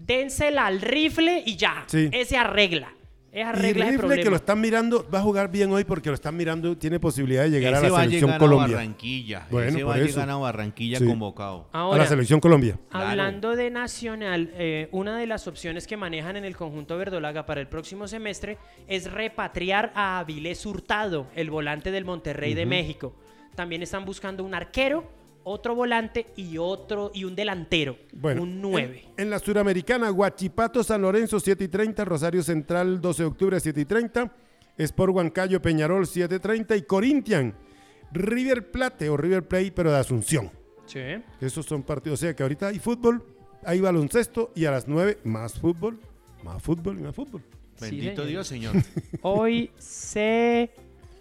dénsela al rifle y ya.
Sí.
Ese arregla. Es
y
arregla el
Rifle
problema.
que lo están mirando va a jugar bien hoy porque lo están mirando, tiene posibilidad de llegar
Ese
a la
va a
selección
llegar
Colombia.
a Barranquilla.
Bueno,
Ese va a llegar a Barranquilla
Sí.
convocado.
a
Ahora,
la selección Colombia.
Hablando de Nacional, eh, una de las opciones que manejan en el conjunto verdolaga para el próximo semestre es repatriar a Avilés Hurtado, el volante del Monterrey de México. También están buscando un arquero, otro volante y otro y un delantero,
Bueno,
un 9.
En, en la Suramericana, Guachipato, San Lorenzo, 7 y 30, Rosario Central, 12 de octubre, 7 y 30, Sport Huancayo, Peñarol, 7 y 30 y Corinthian, River Plate o River Plate, pero de Asunción.
Sí.
Esos son partidos, o sea que ahorita hay fútbol, hay baloncesto y a las 9 más fútbol, más fútbol y más fútbol.
Bendito. Dios, señor.
Hoy se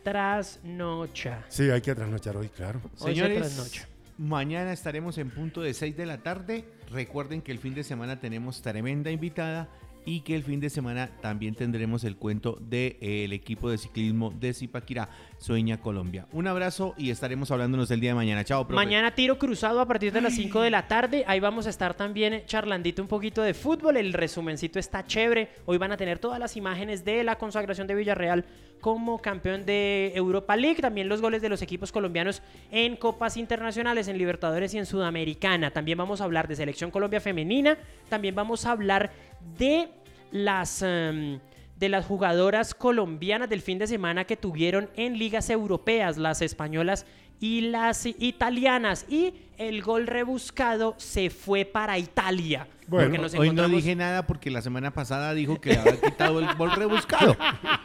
trasnocha.
Sí, hay que trasnochar hoy, claro.
Hoy se
Señores,
trasnocha.
Mañana estaremos en punto de 6 de la tarde. Recuerden que el fin de semana tenemos tremenda invitada y que el fin de semana también tendremos el cuento del equipo de ciclismo de Zipaquirá, Sueña Colombia. Un abrazo y estaremos hablándonos el día de mañana. Chao, profe.
Mañana tiro cruzado a partir de las 5 de la tarde. Ahí vamos a estar también charlandito un poquito de fútbol. El resumencito está chévere. Hoy van a tener todas las imágenes de la consagración de Villarreal como campeón de Europa League. También los goles de los equipos colombianos en copas internacionales, en Libertadores y en Sudamericana. También vamos a hablar de Selección Colombia Femenina. También vamos a hablar de las... em, de las jugadoras colombianas del fin de semana que tuvieron en ligas europeas, las españolas y las italianas. Y el gol rebuscado se fue para Italia.
Bueno,
nos
Hoy no dije nada porque la semana pasada dijo que le había quitado el bol rebuscado.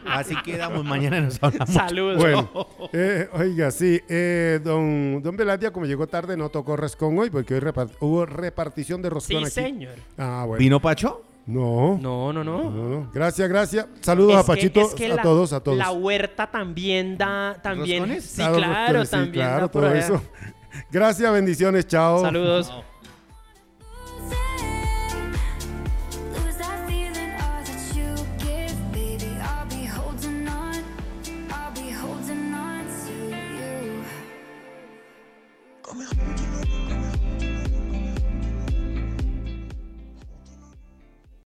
Así quedamos, mañana nos hablamos.
Saludos.
Bueno, eh, oiga, sí, eh, don, don Velandia, como llegó tarde, no tocó roscón hoy porque hoy repar- hubo repartición de roscón
Sí,
aquí.
señor.
Ah, bueno.
¿Vino Pacho?
No.
No, no, no.
No, no. Gracias, gracias. Saludos
Es
a
que-
Pachito,
es que
a
la-
todos, a todos.
La huerta también da, también. Sí, claro,
roscones, sí,
también
claro,
da por
todo
allá.
eso. Gracias, bendiciones, chao.
Saludos.